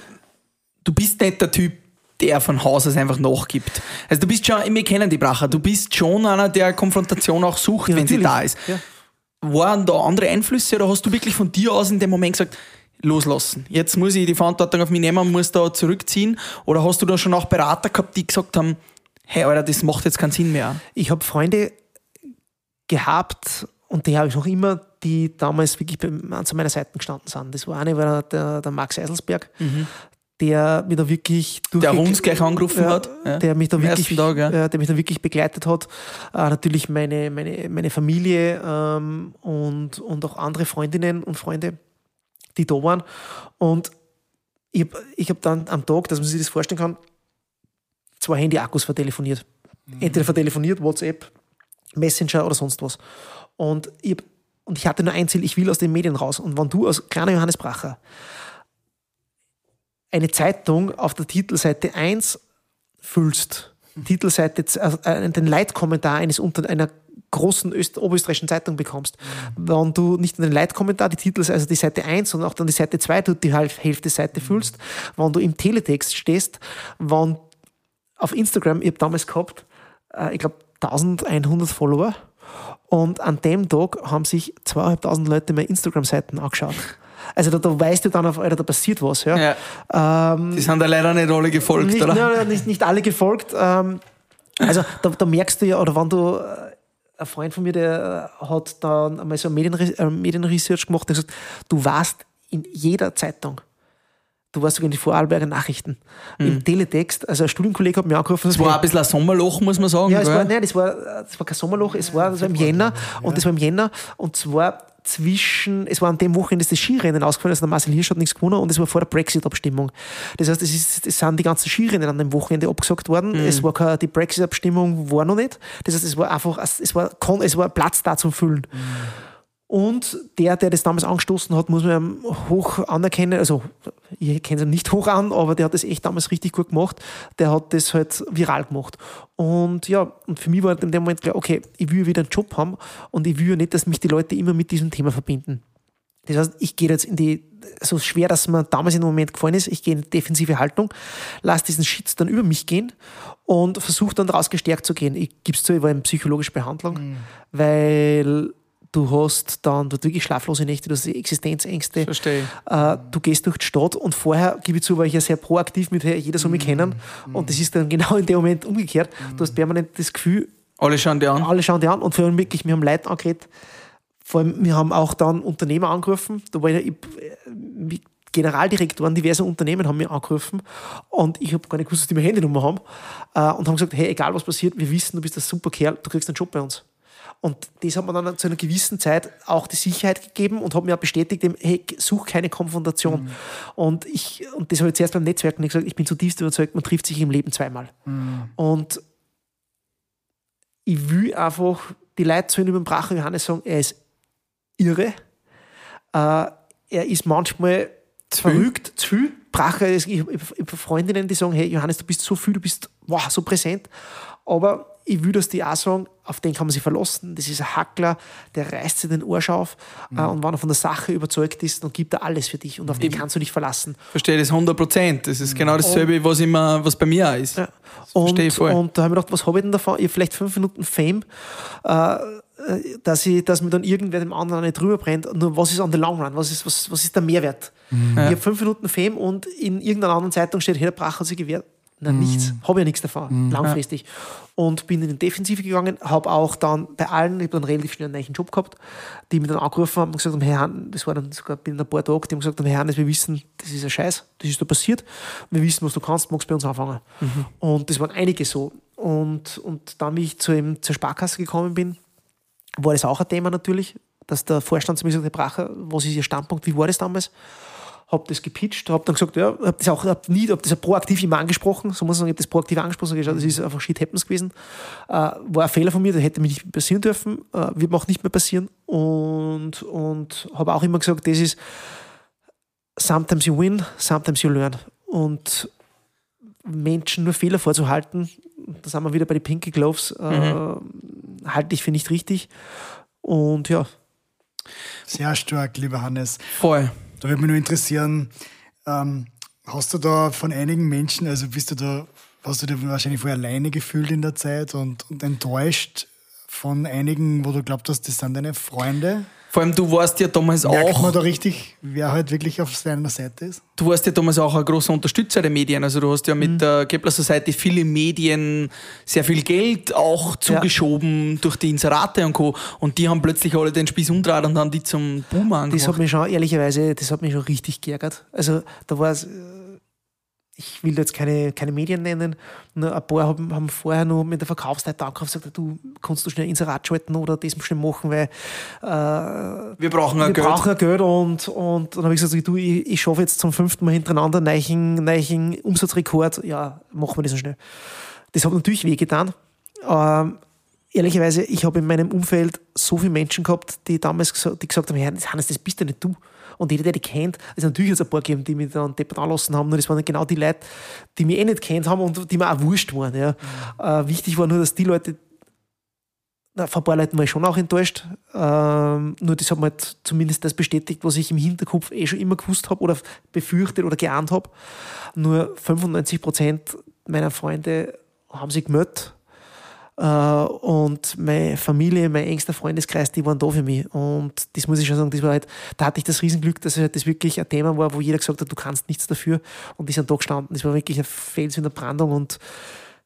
du bist nicht der Typ, der von Haus aus einfach nachgibt. Also du bist schon, wir kennen die Bracher, du bist schon einer, der Konfrontation auch sucht, Ja, wenn sie natürlich. da ist. Ja. Waren da andere Einflüsse oder hast du wirklich von dir aus in dem Moment gesagt, loslassen? Jetzt muss ich die Verantwortung auf mich nehmen und muss da zurückziehen? Oder hast du da schon auch Berater gehabt, die gesagt haben, hey Alter, das macht jetzt keinen Sinn mehr? Ich habe Freunde gehabt und die habe ich noch immer, die damals wirklich zu meiner Seite gestanden sind. Das war eine, war der, der Max Eiselsberg, der mich da wirklich Mhm. Der uns gleich angerufen ja, hat. Ja. Der mich da Am wirklich, Tag, ja. äh, der mich da wirklich begleitet hat. Äh, natürlich meine, meine, meine Familie ähm, und, und auch andere Freundinnen und Freunde, die da waren. Und ich habe ich hab dann am Tag, dass man sich das vorstellen kann, zwei Handy-Akkus vertelefoniert. Entweder vertelefoniert, WhatsApp, Messenger oder sonst was. Und ich, hab, und ich hatte nur ein Ziel, ich will aus den Medien raus. Und wenn du als kleiner Johannes Bracher eine Zeitung auf der Titelseite 1 füllst, Titelseite, äh, den Leitkommentar eines unter einer großen Öst oberösterreichischen Zeitung bekommst, wenn du nicht nur den Leitkommentar, die Titel, also die Seite 1, sondern auch dann die Seite 2, du die Hälfte Seite füllst, wenn du im Teletext stehst, wenn auf Instagram, ich habe damals gehabt, äh, ich glaube 1100 Follower und an dem Tag haben sich zweieinhalbtausend Leute meine Instagram-Seiten angeschaut. Also da, da weißt du dann auf, Alter, da passiert was. Ja. Ja. die sind da leider nicht alle gefolgt, Nicht, oder? nein, nein, nicht, nicht alle gefolgt. Ähm, also da, da merkst du ja, oder wenn du, äh, ein Freund von mir, der äh, hat dann einmal so ein Medienre äh, Medienresearch gemacht, der hat gesagt, du warst in jeder Zeitung. Du warst sogar in die Vorarlberger Nachrichten. Im Teletext, also ein Studienkollege hat mich angerufen. Es Mhm. war ein bisschen ein Sommerloch, muss man sagen. Ja, es gell? war, nein, das war, das war kein Sommerloch, es war, das war im Jänner und das war im Jänner und zwar zwischen, es war an dem Wochenende das Skirennen ausgefallen, also der Marcel Hirsch hat nichts gewonnen und es war vor der Brexit-Abstimmung. Das heißt, es, ist, es sind die ganzen Skirennen an dem Wochenende abgesagt worden. Es war keine, die Brexit-Abstimmung war noch nicht. Das heißt, es war einfach, es war, es war Platz da zum Füllen. Und der, der das damals angestoßen hat, muss man hoch anerkennen. Also, ich kenne ihn nicht hoch an, aber der hat das echt damals richtig gut gemacht. Der hat das halt viral gemacht. Und ja, und für mich war in dem Moment klar, okay, ich will wieder einen Job haben und ich will ja nicht, dass mich die Leute immer mit diesem Thema verbinden. Das heißt, ich gehe jetzt in die, so schwer, dass mir damals in dem Moment gefallen ist, ich gehe in die defensive Haltung, lasse diesen Shit dann über mich gehen und versuche dann daraus gestärkt zu gehen. Ich gebe es zu, ich war in psychologischer Behandlung, weil du hast dann dort wirklich schlaflose Nächte, du hast Existenzängste. Verstehe. Äh, du gehst durch die Stadt und vorher, gebe ich zu, war ich ja sehr proaktiv mit, hey, jeder soll mich kennen. Und das ist dann genau in dem Moment umgekehrt. Du hast permanent das Gefühl, Alle schauen dir an. alle schauen die an und vor allem wirklich, wir haben Leute angeredet. Vor allem, wir haben auch dann Unternehmer angerufen. Da war ja, ich, äh, Generaldirektoren diverser Unternehmen haben mir angerufen und ich habe gar nicht gewusst, dass die meine Handynummer haben äh, und haben gesagt, hey, egal was passiert, wir wissen, du bist ein super Kerl, du kriegst einen Job bei uns. Und das hat mir dann zu einer gewissen Zeit auch die Sicherheit gegeben und hat mir auch bestätigt, hey, such keine Konfrontation. Und, ich, und das habe ich zuerst beim Netzwerken gesagt, ich bin zutiefst überzeugt, man trifft sich im Leben zweimal. Und ich will einfach die Leute zu über den Bracher Johannes sagen, er ist irre. Äh, er ist manchmal verrückt, zu viel. Bracher, ist- ich habe hab Freundinnen, die sagen, hey Johannes, du bist so viel, du bist wow, so präsent. Aber ich will, dass die auch sagen, auf den kann man sich verlassen. Das ist ein Hackler, der reißt sich den Arsch auf. Äh, und wenn er von der Sache überzeugt ist, dann gibt er alles für dich. Und auf den kannst du dich verlassen. Verstehe das 100 Prozent. Das ist genau dasselbe, was, immer, was bei mir auch ist. Ja. Und, ich voll. und da habe ich gedacht, was habe ich denn davon? Ich habe vielleicht fünf Minuten Fame, äh, dass, ich, dass mir dann irgendwer dem anderen nicht drüber brennt. Nur was ist on the long run? Was ist, was, was ist der Mehrwert? Ich habe fünf Minuten Fame und in irgendeiner anderen Zeitung steht, hey, der Bracher hat sich gewehrt. Na, nichts. Habe ja nichts davon, langfristig. Und bin in die Defensive gegangen, habe auch dann bei allen, ich habe dann relativ schnell einen neuen Job gehabt, die mich dann angerufen haben und gesagt haben, Herr Hahn, das war dann sogar binnen ein paar Tage, die haben gesagt, haben, Herr Hannes, wir wissen, das ist ein Scheiß, das ist da passiert, wir wissen, was du kannst, magst bei uns anfangen. Und das waren einige so. Und, und dann, wie ich zu ihm, zur Sparkasse gekommen bin, war das auch ein Thema natürlich, dass der Vorstand zu mir gesagt hat, Herr Bracher, was ist Ihr Standpunkt, wie war das damals? Hab das gepitcht, hab dann gesagt, ja, hab das auch hab nie, hab das proaktiv immer angesprochen, so muss man sagen, ich hab das proaktiv angesprochen, das ist einfach Shit Happens gewesen. Äh, war ein Fehler von mir, das hätte mir nicht passieren dürfen, äh, wird mir auch nicht mehr passieren. Und, und habe auch immer gesagt, das ist sometimes you win, sometimes you learn. Und Menschen nur Fehler vorzuhalten, da sind wir wieder bei den Pinky Gloves, äh, halte ich für nicht richtig. Und ja, Sehr stark, lieber Hannes. Voll. Da würde mich nur interessieren, ähm, Hast du da von einigen Menschen, also bist du da, hast du dich wahrscheinlich vorher alleine gefühlt in der Zeit und, und enttäuscht von einigen, wo du glaubt hast, das sind deine Freunde? Vor allem, du warst ja damals Merkt auch. man da richtig, wer halt wirklich auf seiner Seite ist? Du warst ja damals auch ein großer Unterstützer der Medien. Also du hast ja mit der Kepler Society viele Medien sehr viel Geld auch zugeschoben durch die Inserate und Co. Und die haben plötzlich alle den Spieß umdreht und dann die zum Boomer Das hat mich schon, ehrlicherweise, das hat mich schon richtig geärgert. Also da war es, äh, ich will jetzt keine, keine Medien nennen, nur ein paar haben, haben vorher noch mit der Verkaufsleiter angerufen und gesagt, du kannst du schnell Inserat schalten oder das schnell machen, weil Wir brauchen ein wir Geld. brauchen ja Geld und, und dann habe ich gesagt, du, ich, ich schaffe jetzt zum fünften Mal hintereinander einen neuen, neuen Umsatzrekord. Ja, machen wir das so schnell. Das hat natürlich wehgetan. Ähm, ehrlicherweise, ich habe in meinem Umfeld so viele Menschen gehabt, die damals gesagt, die gesagt haben, Herr, Hannes, das bist ja nicht du. Und jeder, der dich kennt, es hat natürlich jetzt ein paar gegeben, die mich dann deppert anlassen haben, nur das waren genau die Leute, die mich eh nicht kennt haben und die mir auch wurscht waren. Ja. Äh, wichtig war nur, dass die Leute, na, von ein paar Leuten war ich schon auch enttäuscht, ähm, nur das hat mir halt zumindest das bestätigt, was ich im Hinterkopf eh schon immer gewusst habe oder befürchtet oder geahnt habe. Nur 95 Prozent meiner Freunde haben sich gemeldet und meine Familie, mein engster Freundeskreis, die waren da für mich. Und das muss ich schon sagen, das war halt, da hatte ich das Riesenglück, dass halt das wirklich ein Thema war, wo jeder gesagt hat, du kannst nichts dafür. Und die sind da gestanden. Das war wirklich ein Fels in der Brandung und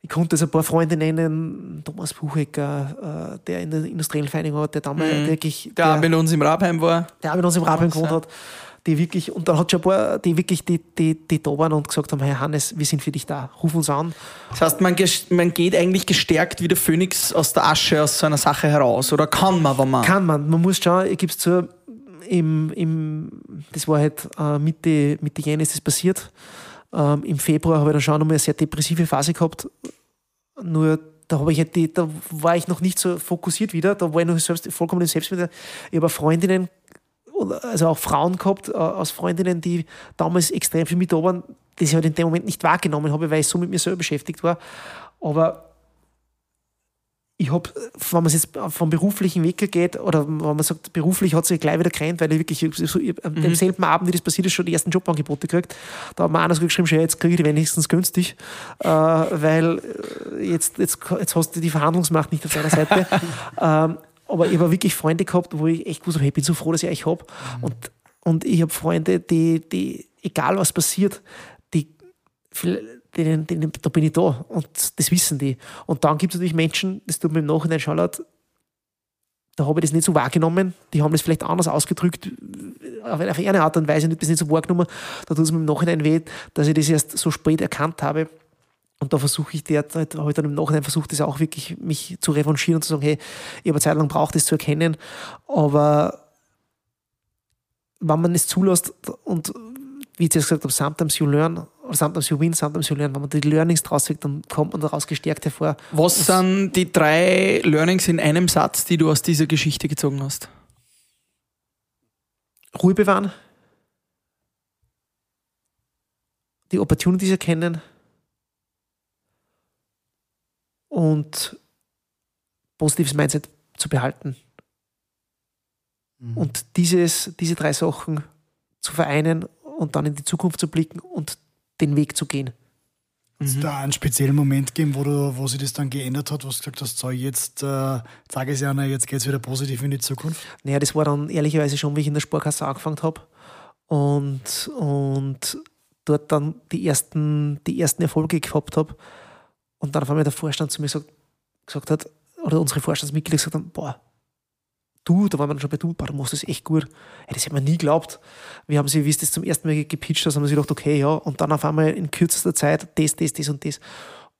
ich konnte jetzt ein paar Freunde nennen, Thomas Buchecker, äh, der in der industriellen Vereinigung hat, der damals der wirklich, Der auch mit uns im Rabheim war. der auch mit uns im Rahmen gewohnt hat, die wirklich, und dann hat schon ein paar, die wirklich, die, die, die da waren und gesagt haben, hey Hannes, wir sind für dich da, ruf uns an. Das heißt, man, man geht eigentlich gestärkt wie der Phönix aus der Asche aus so einer Sache heraus. Oder kann man, wenn man. Kann man. Man muss schauen, ich gebe es zu, im, im, das war halt äh, Mitte, Mitte Jänner ist das passiert. Ähm, Im Februar habe ich dann schon nochmal eine sehr depressive Phase gehabt. Nur da, habe ich halt die, da war ich noch nicht so fokussiert wieder. Da war ich noch selbst, vollkommen im Selbstmitleid. Ich habe Freundinnen, also auch Frauen gehabt, äh, aus Freundinnen, die damals extrem viel mit da waren, die ich halt in dem Moment nicht wahrgenommen habe, weil ich so mit mir selber beschäftigt war. Aber ich habe, wenn man es jetzt vom beruflichen Weg geht, oder wenn man sagt, beruflich hat sich gleich wieder gerannt, weil ich wirklich so, ich, am demselben Abend, wie das passiert ist, schon die ersten Jobangebote gekriegt. Da hat mir einer so geschrieben, schau, jetzt kriege ich die wenigstens günstig, äh, weil äh, jetzt, jetzt, jetzt hast du die Verhandlungsmacht nicht auf deiner Seite. ähm, aber ich habe wirklich Freunde gehabt, wo ich echt gewusst habe, ich bin so froh, dass ich euch habe. Und, und ich habe Freunde, die, die, egal was passiert, die denen, denen, da bin ich da und das wissen die. Und dann gibt es natürlich Menschen, das tut mir im Nachhinein schon leid, da habe ich das nicht so wahrgenommen, die haben das vielleicht anders ausgedrückt, auf eine, auf eine Art und Weise, nicht das nicht so wahrgenommen, da tut es mir im Nachhinein weh, dass ich das erst so spät erkannt habe. Und da versuche ich derzeit, habe ich dann im Nachhinein versucht, das auch wirklich mich zu revanchieren und zu sagen, hey, ich habe eine Zeit lang braucht, das zu erkennen, aber wenn man es zulässt und wie ich jetzt gesagt habe, sometimes you learn, sometimes you win, sometimes you learn. Wenn man die Learnings draus kriegt, dann kommt man daraus gestärkt hervor. Was sind die drei Learnings in einem Satz, die du aus dieser Geschichte gezogen hast? Ruhe bewahren, die Opportunities erkennen und positives Mindset zu behalten. Und dieses, diese drei Sachen zu vereinen und dann in die Zukunft zu blicken und den Weg zu gehen. Hat es da einen speziellen Moment gegeben, wo, du, wo sich das dann geändert hat, wo du gesagt hast, so jetzt äh, sage ich es ja, jetzt geht es wieder positiv in die Zukunft? Naja, das war dann ehrlicherweise schon, wie ich in der Sparkasse angefangen habe. Und, und dort dann die ersten, die ersten Erfolge gehabt habe. Und dann auf einmal der Vorstand zu mir gesagt, gesagt hat, oder unsere Vorstandsmitglieder gesagt haben, boah, du, da waren wir dann schon bei du, boah, du machst das echt gut. Hey, das hätte man nie geglaubt. Wir haben sie, wie es das zum ersten Mal gepitcht hast, haben wir sich gedacht, okay, ja. Und dann auf einmal in kürzester Zeit das, das, das und das.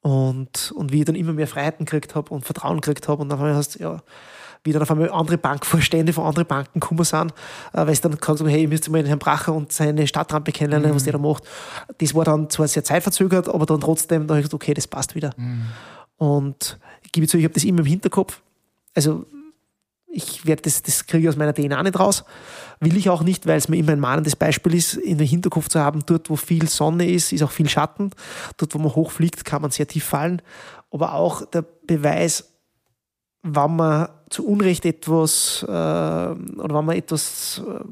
Und, und wie ich dann immer mehr Freiheiten gekriegt habe und Vertrauen gekriegt habe und auf einmal hast ja, wie dann auf einmal andere Bankvorstände von anderen Banken gekommen sind, äh, weil sie dann gesagt haben, hey, ihr müsst mal den Herrn Bracher und seine Stadtrampe kennenlernen, was der da macht. Das war dann zwar sehr zeitverzögert, aber dann trotzdem, da habe ich gesagt, okay, das passt wieder. Und ich gebe zu, ich habe das immer im Hinterkopf. Also ich werde das, das kriege ich aus meiner DNA nicht raus. Will ich auch nicht, weil es mir immer ein mahnendes Beispiel ist, in den Hinterkopf zu haben, dort, wo viel Sonne ist, ist auch viel Schatten. Dort, wo man hochfliegt, kann man sehr tief fallen. Aber auch der Beweis, wann man zu Unrecht etwas äh, oder wenn man etwas äh,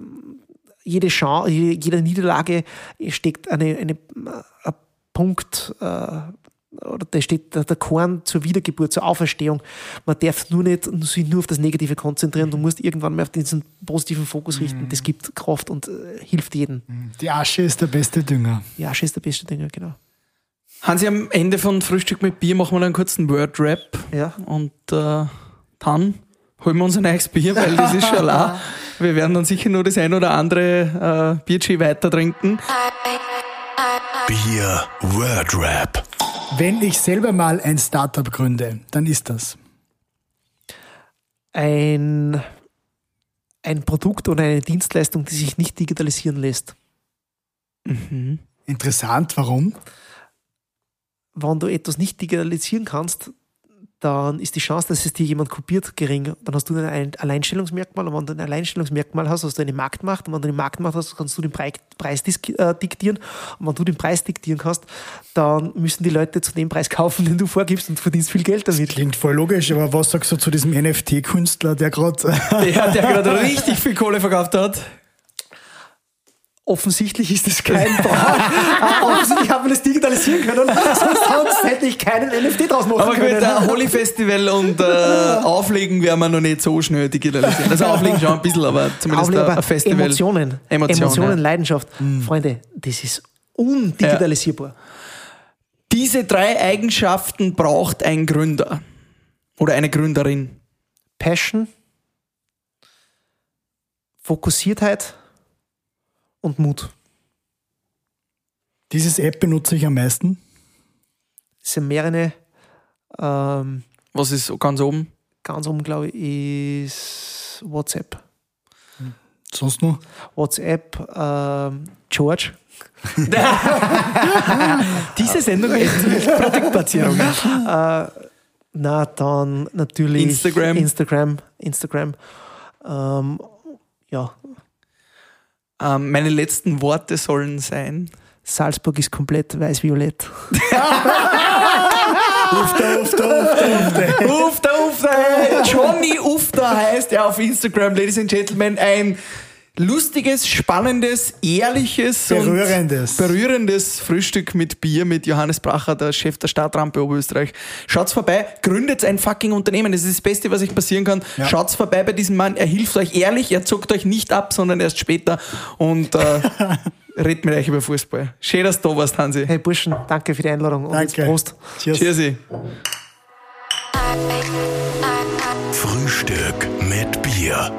jede, Chance, jede Niederlage steckt eine, eine, ein Punkt, äh, oder da steht der Korn zur Wiedergeburt, zur Auferstehung. Man darf nur nicht sich nur auf das Negative konzentrieren. Du musst irgendwann mal auf diesen positiven Fokus richten. Das gibt Kraft und äh, hilft jedem. Die Asche ist der beste Dünger. Die Asche ist der beste Dünger, genau. Hansi, am Ende von Frühstück mit Bier machen wir einen kurzen Word-Rap. Ja. Und äh, dann holen wir uns ein neues Bier, weil das ist schon la. Wir werden dann sicher nur das ein oder andere äh, Bierchi weiter trinken. Bier Word Rap. Wenn ich selber mal ein Startup gründe, dann ist das. Ein, ein Produkt oder eine Dienstleistung, die sich nicht digitalisieren lässt. Interessant, warum? Wenn du etwas nicht digitalisieren kannst, dann ist die Chance, dass es dir jemand kopiert, gering. Dann hast du ein Alleinstellungsmerkmal und wenn du ein Alleinstellungsmerkmal hast, hast du eine Marktmacht und wenn du eine Marktmacht hast, kannst du den Preis, Preis äh, diktieren und wenn du den Preis diktieren kannst, dann müssen die Leute zu dem Preis kaufen, den du vorgibst und verdienst viel Geld damit. Klingt voll logisch, aber was sagst du zu diesem NFT-Künstler, der gerade. Der, der gerade richtig viel Kohle verkauft hat. Offensichtlich ist das kein Brand. Offensichtlich haben wir das digitalisieren können, sonst, hätte ich keinen NFT draus machen Aber können. der Holy Festival und äh, Auflegen werden wir noch nicht so schnell digitalisieren. Also Auflegen schon ein bisschen, aber zumindest Auflegen, ein aber Festival. Emotionen, Emotion, Emotionen, ja. Leidenschaft. Freunde, das ist undigitalisierbar. Diese drei Eigenschaften braucht ein Gründer oder eine Gründerin. Passion, Fokussiertheit und Mut. Dieses App benutze ich am meisten. Es sind mehrere. Ähm, Was ist ganz oben? ganz oben, glaube ich, ist WhatsApp. Sonst noch? WhatsApp, ähm, George. Diese Sendung ist Produktplatzierung. Na, dann natürlich Instagram. Instagram. Instagram. Ähm, ja, Ähm, meine letzten Worte sollen sein. Salzburg ist komplett weiß-violett. Ufta, ufta, ufta. Ufta, Ufta! Johnny Ufta heißt er auf Instagram, Ladies and Gentlemen. Ein lustiges, spannendes, ehrliches Berührendes. und berührendes Frühstück mit Bier mit Johannes Bracher, der Chef der Stadtrampe Oberösterreich. Schaut's vorbei, gründet ein fucking Unternehmen. Das ist das Beste, was euch passieren kann. Ja. Schaut's vorbei bei diesem Mann. Er hilft euch ehrlich, er zuckt euch nicht ab, sondern erst später und äh, redet mit euch über Fußball. Schön, dass du da warst, Hansi. Hey Burschen, danke für die Einladung und jetzt Danke. Prost. Cheers. Cheers. Frühstück mit Bier.